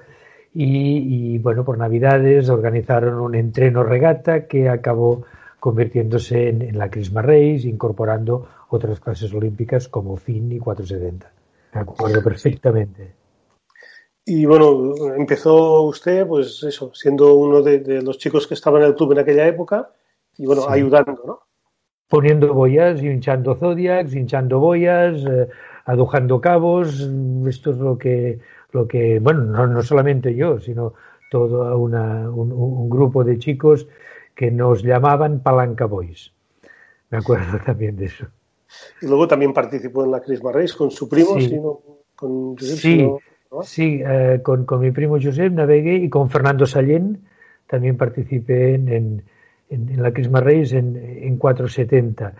y, y bueno, por Navidades organizaron un entreno regata que acabó convirtiéndose en, en, la Christmas Race, incorporando otras clases olímpicas como FIN y 470. Me acuerdo perfectamente. Y bueno, empezó usted, pues eso, siendo uno de, de los chicos que estaban en el club en aquella época y bueno, sí. ayudando, ¿no? Poniendo boyas, hinchando zodiacs, hinchando boyas, eh, adujando cabos, esto es lo que, lo que bueno, no, no solamente yo, sino todo una, un, un grupo de chicos que nos llamaban Palanca Boys. Me acuerdo también de eso. Y luego también participó en la Christmas Race con su primo, sí. sino, con Josep, sí, sino, ¿no? sí eh, con, con, mi primo Josep navegué y con Fernando Sallén también participé en, en, en la Christmas Race en, en 470.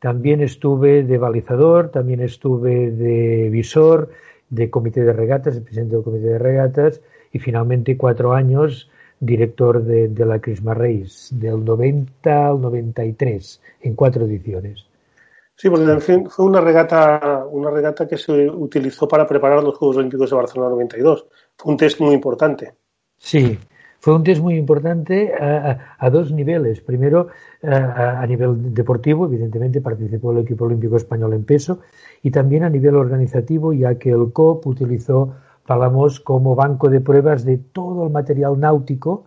También estuve de balizador, también estuve de visor, de comité de regatas, de presidente del comité de regatas y finalmente cuatro años director de, de, la Christmas Race, del 90 al 93, en cuatro ediciones. Sí, porque en fin fue una regata, una regata que se utilizó para preparar los Juegos Olímpicos de Barcelona 92. Fue un test muy importante. Sí, fue un test muy importante a, a, a dos niveles. Primero, a, a, nivel deportivo, evidentemente participó el equipo olímpico español en peso, y también a nivel organizativo, ya que el COP utilizó Palamos como banco de pruebas de todo el material náutico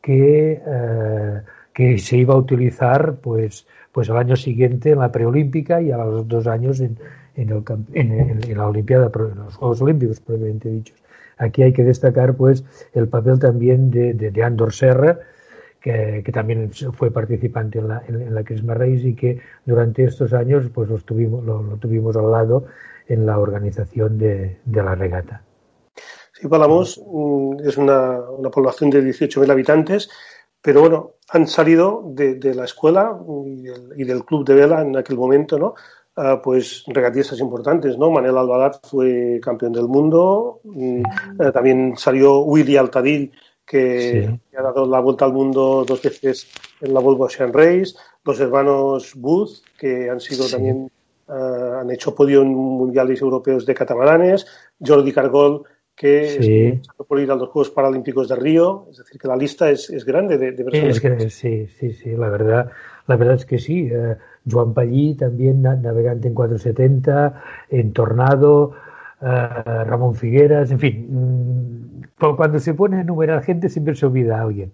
que, eh, que se iba a utilizar pues, pues al año siguiente en la preolímpica y a los dos años en, en, el, en, la Olimpiada, en los Juegos Olímpicos, previamente dichos. Aquí hay que destacar pues el papel también de, de, de Andor Serra, que, que, también fue participante en la, en, en, la Christmas Race y que durante estos años pues los tuvimos, lo, lo tuvimos al lado en la organización de, de la regata. Sí, Palamos mm, es una, una población de 18.000 habitantes, pero bueno, han salido de, de la escuela y del, y del, club de vela en aquel momento, ¿no? uh, pues regatistas importantes, ¿no? Manel Albalat fue campeón del mundo, uh, también salió Willy Altadil, que, sí. que, ha dado la vuelta al mundo dos veces en la Volvo Ocean Race, los hermanos Booth, que han sido sí. también, uh, han hecho podio en mundiales europeos de catamaranes, Jordi Cargol, que sí. es por ir a los Juegos Paralímpicos de Río, es decir, que la lista es, es grande de, de personas. Es que, sí, sí, sí, la verdad, la verdad es que sí. Eh, Joan Pallí también navegante en 470, en Tornado, eh, Ramón Figueras, en fin, mmm, cuando se pone a enumerar gente siempre se olvida a alguien.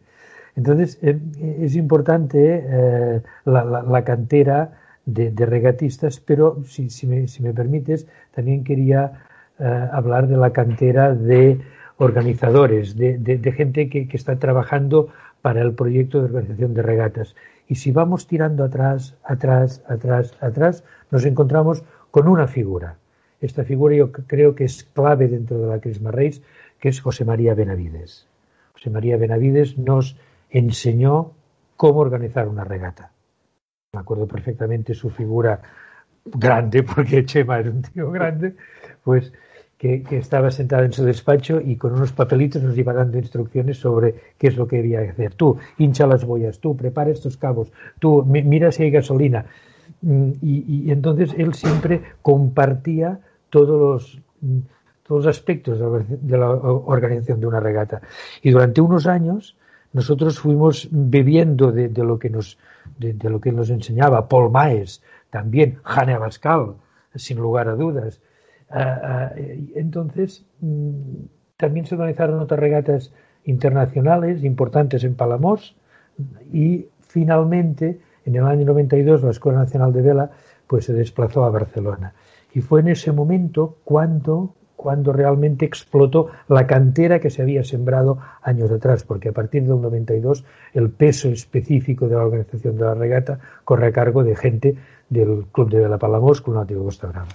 Entonces, eh, es importante eh, la, la, la, cantera de, de, regatistas, pero si, si, me, si me permites, también quería Uh, hablar de la cantera de organizadores, de, gente que, está trabajando para el proyecto de organización de regatas. Y si vamos tirando atrás, atrás, atrás, atrás, nos encontramos con una figura. Esta figura yo creo que es clave dentro de la Crisma Reis, que es José María Benavides. José María Benavides nos enseñó cómo organizar una regata. Me acuerdo perfectamente su figura grande, porque Chema era un tío grande, pues que, estaba sentada en su despacho y con unos papelitos nos iba dando instrucciones sobre qué es lo que debía hacer. Tú, hincha las boyas, tú, prepara estos cabos, tú, mira si hay gasolina. Y, y entonces él siempre compartía todos los, todos los aspectos de la organización de una regata. Y durante unos años nosotros fuimos bebiendo de, lo que nos de, lo que nos enseñaba Paul Maes, también Jane Abascal, sin lugar a dudas. Uh, entonces, mm, también se organizaron otras regatas internacionales importantes en Palamos y finalmente, en el año 92, la Escuela Nacional de Vela pues se desplazó a Barcelona. Y fue en ese momento cuando, cuando realmente explotó la cantera que se había sembrado años atrás, porque a partir del 92 el peso específico de la organización de la regata corre a cargo de gente del Club de Vela Palamos, Club Costa Brava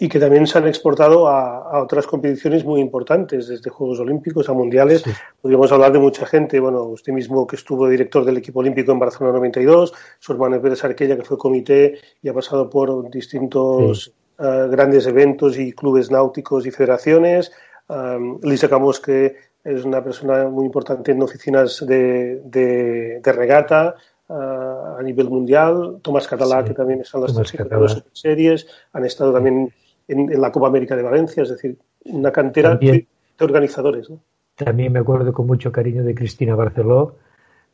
y que también se han exportado a, a, otras competiciones muy importantes, desde Juegos Olímpicos a Mundiales. Sí. Podríamos hablar de mucha gente, bueno, usted mismo que estuvo director del equipo olímpico en Barcelona 92, su hermano Pérez Arquella que fue comité y ha pasado por distintos sí. uh, grandes eventos y clubes náuticos y federaciones. Um, Lisa Camos, que es una persona muy importante en oficinas de, de, de regata, Uh, a nivel mundial, Tomás Catalá, sí, que también están las tres series, han estado también en, en, la Copa América de Valencia, es decir, una cantera también, de organizadores. ¿no? También me acuerdo con mucho cariño de Cristina Barceló,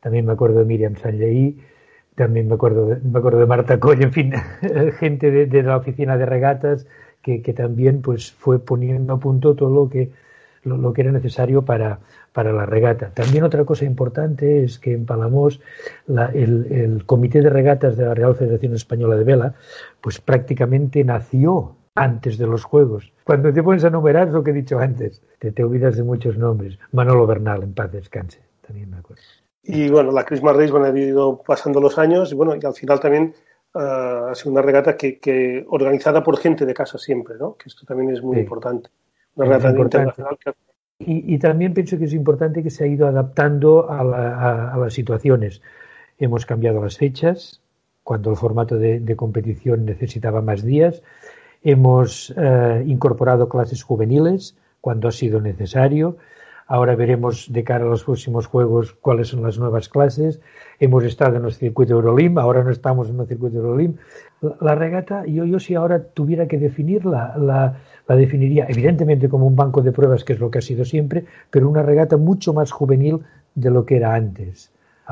también me acuerdo de Miriam Sanlleí, también me acuerdo de, me acuerdo de Marta Coll, en fin, gente de, de, la oficina de regatas que, que, también pues fue poniendo a punto todo lo que, lo, lo que era necesario para, para la regata. También otra cosa importante es que en Palamos la, el, el Comité de Regatas de la Real Federación Española de Vela pues prácticamente nació antes de los Juegos. Cuando te pones a numerar es lo que he dicho antes, te, te olvidas de muchos nombres. Manolo Bernal, en paz descanse, también me acuerdo. Y bueno, la Christmas Race bueno, ha ido pasando los años y bueno, y al final también uh, ha sido una regata que, que, organizada por gente de casa siempre, ¿no? Que esto también es muy sí. importante. Una regata importante. internacional que... Y, y, también pienso que es importante que se ha ido adaptando a, la, a, a las situaciones. Hemos cambiado las fechas, cuando el formato de, de competición necesitaba más días, Hemos eh, incorporado clases juveniles cuando ha sido necesario. Ahora veremos de cara a los próximos juegos cuáles son las nuevas clases. Hemos estado en el circuito Eurolim, ahora no estamos en el circuito Eurolim. La, regata, yo, yo si ahora tuviera que definirla, la, la definiría evidentemente como un banco de pruebas, que es lo que ha sido siempre, pero una regata mucho más juvenil de lo que era antes.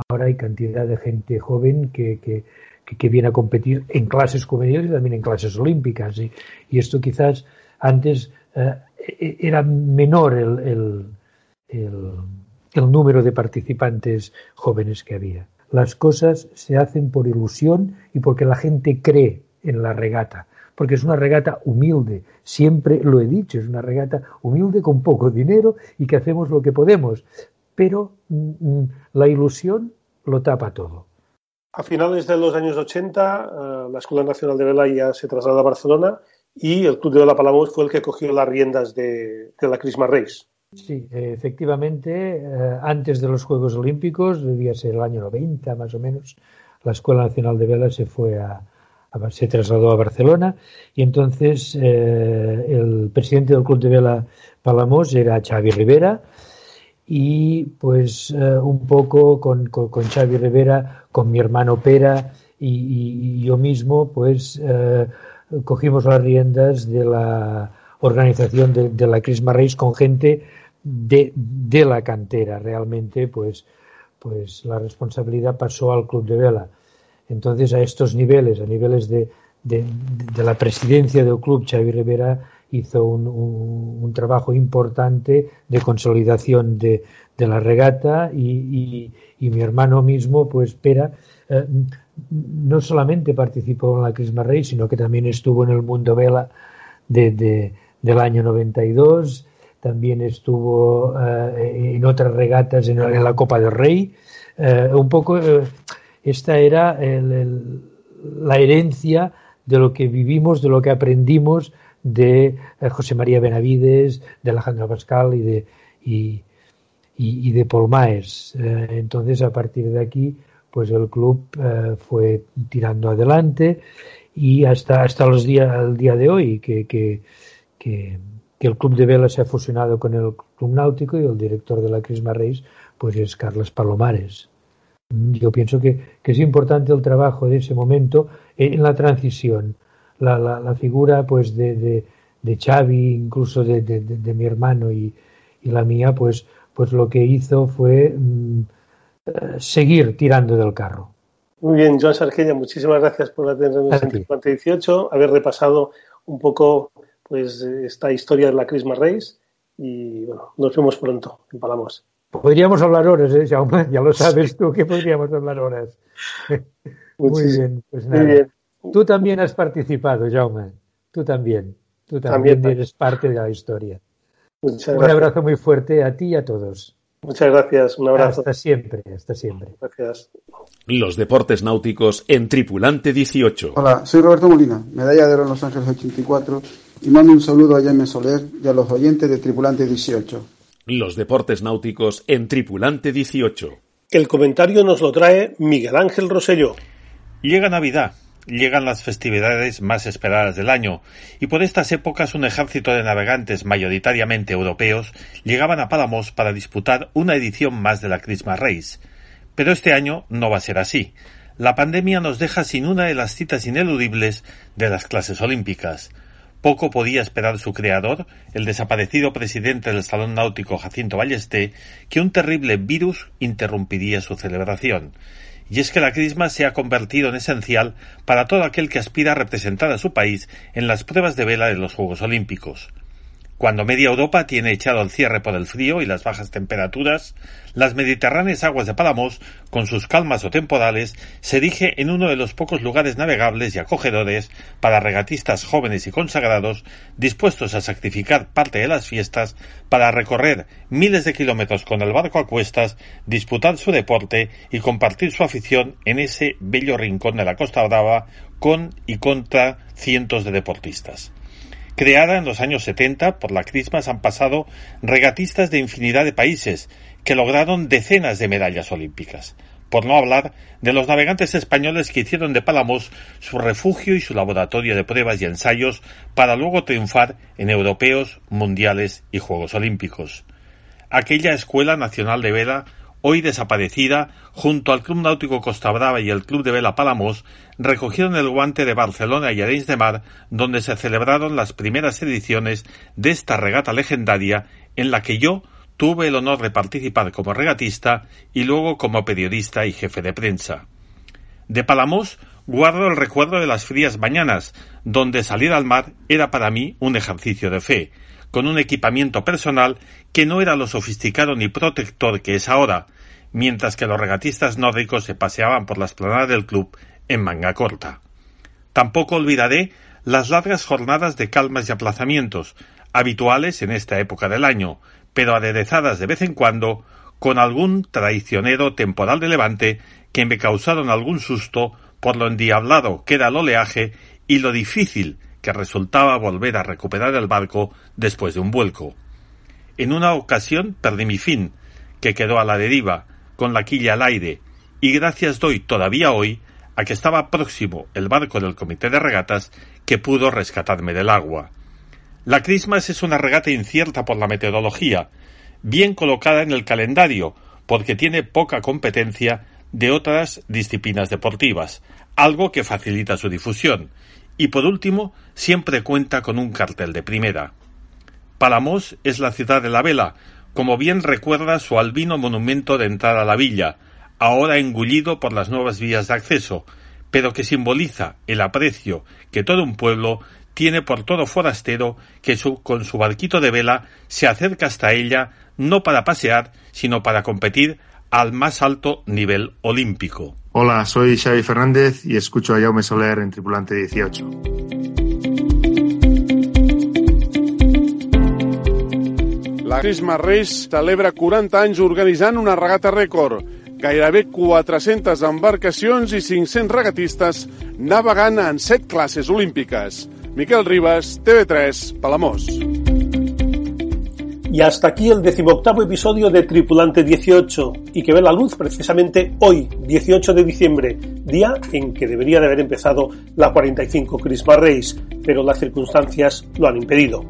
Ahora hay cantidad de gente joven que, que, que, que, viene a competir en clases juveniles y también en clases olímpicas. Y, esto quizás antes eh, era menor el, el, el, número de participantes jóvenes que había. Las cosas se hacen por ilusión y porque la gente cree en la regata. Porque es una regata humilde, siempre lo he dicho, es una regata humilde con poco dinero y que hacemos lo que podemos. Pero mm, la ilusión lo tapa todo. A finales de los años 80, uh, la Escuela Nacional de Vela ya se traslada a Barcelona y el Club de Vela Palamós fue el que cogió las riendas de, la Christmas Race. Sí, efectivamente, eh, antes de los Juegos Olímpicos, debía ser el año 90 más o menos, la Escuela Nacional de Vela se fue a, se trasladó a Barcelona y entonces eh, el presidente del Club de Vela Palamos era Xavi Rivera y pues eh, un poco con, con, Xavi Rivera, con mi hermano Pera y, yo mismo pues eh, cogimos las riendas de la organización de, la Crisma Reis con gente de, de, la cantera. Realmente pues pues la responsabilidad pasó al Club de Vela. Entonces, a estos niveles, a niveles de, de, la presidencia del club, Xavi Rivera hizo un, un, trabajo importante de consolidación de, de la regata y, y, mi hermano mismo, pues Pera, eh, no solamente participó en la Crisma Rey, sino que también estuvo en el mundo vela de, del año 92, también estuvo eh, en otras regatas en, la Copa del Rey, eh, un poco esta era la herencia de lo que vivimos, de lo que aprendimos de eh, José María Benavides, de Alejandro Pascal y de, y, de Paul Maes. Eh, entonces, a partir de aquí, pues el club eh, fue tirando adelante y hasta, hasta los días, el día de hoy, que, que, que, el club de vela se ha fusionado con el club náutico y el director de la Crisma Reis, pues es Carlos Palomares. Yo pienso que, es importante el trabajo de ese momento en la transición. La, la, figura pues de, de, de Xavi, incluso de, de, mi hermano y, y, la mía, pues, pues lo que hizo fue mm, eh, seguir tirando del carro. Muy bien, Joan Sarqueña, muchísimas gracias por atendernos en 5018, haber repasado un poco pues esta historia de la Christmas Race y bueno, nos vemos pronto en Palamos. Podríamos hablar horas, ¿eh, Jaume? Ya lo sabes tú que podríamos hablar horas. Muy bien, pues nada. Tú también has participado, Jaume. Tú también. Tú también, eres parte de la historia. un abrazo muy fuerte a ti y a todos. Muchas gracias, un abrazo. Hasta siempre, hasta siempre. Gracias. Los deportes náuticos en Tripulante 18. Hola, soy Roberto Molina, medalla de oro en Los Ángeles 84 y mando un saludo a Jaime Soler y a los oyentes de Tripulante 18. Los deportes náuticos en Tripulante 18. El comentario nos lo trae Miguel Ángel Roselló. Llega Navidad, llegan las festividades más esperadas del año, y por estas épocas un ejército de navegantes mayoritariamente europeos llegaban a Pálamos para disputar una edición más de la Christmas Race. Pero este año no va a ser así. La pandemia nos deja sin una de las citas ineludibles de las clases olímpicas. Poco podía esperar su creador, el desaparecido presidente del Salón Náutico Jacinto Ballesté, que un terrible virus interrumpiría su celebración. Y es que la crisma se ha convertido en esencial para todo aquel que aspira a representar a su país en las pruebas de vela de los Juegos Olímpicos. Cuando media Europa tiene echado el cierre por el frío y las bajas temperaturas, las mediterráneas aguas de Palamos, con sus calmas o temporales, se erige en uno de los pocos lugares navegables y acogedores para regatistas jóvenes y consagrados dispuestos a sacrificar parte de las fiestas para recorrer miles de kilómetros con el barco a cuestas, disputar su deporte y compartir su afición en ese bello rincón de la Costa Brava con y contra cientos de deportistas. Creada en los años 70 por la Christmas han pasado regatistas de infinidad de países que lograron decenas de medallas olímpicas. Por no hablar de los navegantes españoles que hicieron de Palamos su refugio y su laboratorio de pruebas y ensayos para luego triunfar en europeos, mundiales y Juegos Olímpicos. Aquella Escuela Nacional de Vela hoy desaparecida, junto al Club Náutico Costa Brava y el Club de Vela Palamos, recogieron el guante de Barcelona y Arenys de Mar, donde se celebraron las primeras ediciones de esta regata legendaria en la que yo tuve el honor de participar como regatista y luego como periodista y jefe de prensa. De Palamos guardo el recuerdo de las frías mañanas, donde salir al mar era para mí un ejercicio de fe, con un equipamiento personal que no era lo sofisticado ni protector que es ahora, mientras que los regatistas nórdicos se paseaban por la esplanada del club en manga corta. Tampoco olvidaré las largas jornadas de calmas y aplazamientos, habituales en esta época del año, pero aderezadas de vez en cuando con algún traicionero temporal de levante que me causaron algún susto por lo endiablado que era el oleaje y lo difícil que resultaba volver a recuperar el barco después de un vuelco. En una ocasión perdí mi fin, que quedó a la deriva, con la quilla al aire, y gracias doy todavía hoy a que estaba próximo el barco del comité de regatas que pudo rescatarme del agua. La Christmas es una regata incierta por la meteorología, bien colocada en el calendario, porque tiene poca competencia de otras disciplinas deportivas, algo que facilita su difusión, y por último, siempre cuenta con un cartel de primera. Palamos es la ciudad de la vela, como bien recuerda su albino monumento de entrada a la villa, ahora engullido por las nuevas vías de acceso, pero que simboliza el aprecio que todo un pueblo tiene por todo forastero que con su barquito de vela se acerca hasta ella no para pasear, sino para competir al más alto nivel olímpico. Hola, soy Xavi Fernández y escucho a Jaume Soler en Tripulante 18. La Christmas Race celebra 40 anys organitzant una regata rècord. Gairebé 400 embarcacions i 500 regatistes navegant en 7 classes olímpiques. Miquel Ribas, TV3, Palamós. Y hasta aquí el decimoctavo episodio de Tripulante 18 y que ve la luz precisamente hoy, 18 de diciembre, día en que debería de haber empezado la 45 Christmas Race, pero las circunstancias lo han impedido.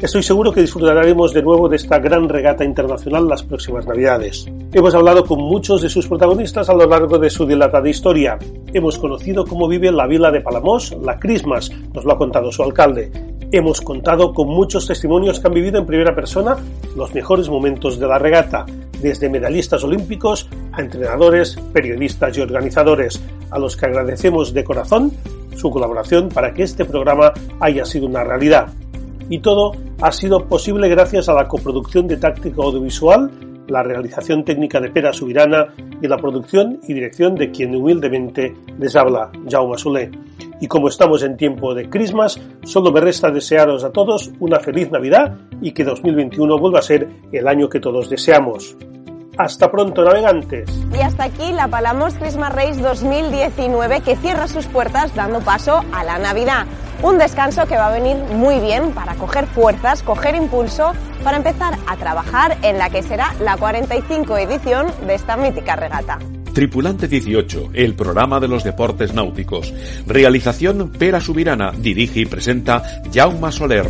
Estoy seguro que disfrutaremos de nuevo de esta gran regata internacional las próximas Navidades. Hemos hablado con muchos de sus protagonistas a lo largo de su dilatada historia. Hemos conocido cómo vive la vila de Palamos, la Christmas, nos lo ha contado su alcalde. Hemos contado con muchos testimonios que han vivido en primera persona los mejores momentos de la regata, desde medallistas olímpicos a entrenadores, periodistas y organizadores, a los que agradecemos de corazón su colaboración para que este programa haya sido una realidad y todo ha sido posible gracias a la coproducción de táctica audiovisual, la realización técnica de Pera Subirana y la producción y dirección de quien humildemente les habla, Jaume Solé. Y como estamos en tiempo de Christmas, solo me resta desearos a todos una feliz Navidad y que 2021 vuelva a ser el año que todos deseamos. Hasta pronto, navegantes. Y hasta aquí la Palamos Christmas Race 2019 que cierra sus puertas dando paso a la Navidad. Un descanso que va a venir muy bien para coger fuerzas, coger impulso, para empezar a trabajar en la que será la 45 edición de esta mítica regata. Tripulante 18, el programa de los deportes náuticos. Realización Pera Subirana, dirige y presenta Jaume Soler.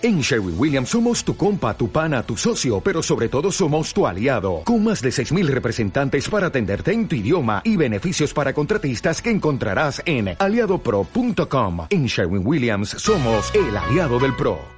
En Sherwin Williams somos tu compa, tu pana, tu socio, pero sobre todo somos tu aliado, con más de 6.000 representantes para atenderte en tu idioma y beneficios para contratistas que encontrarás en aliadopro.com. En Sherwin Williams somos el aliado del PRO.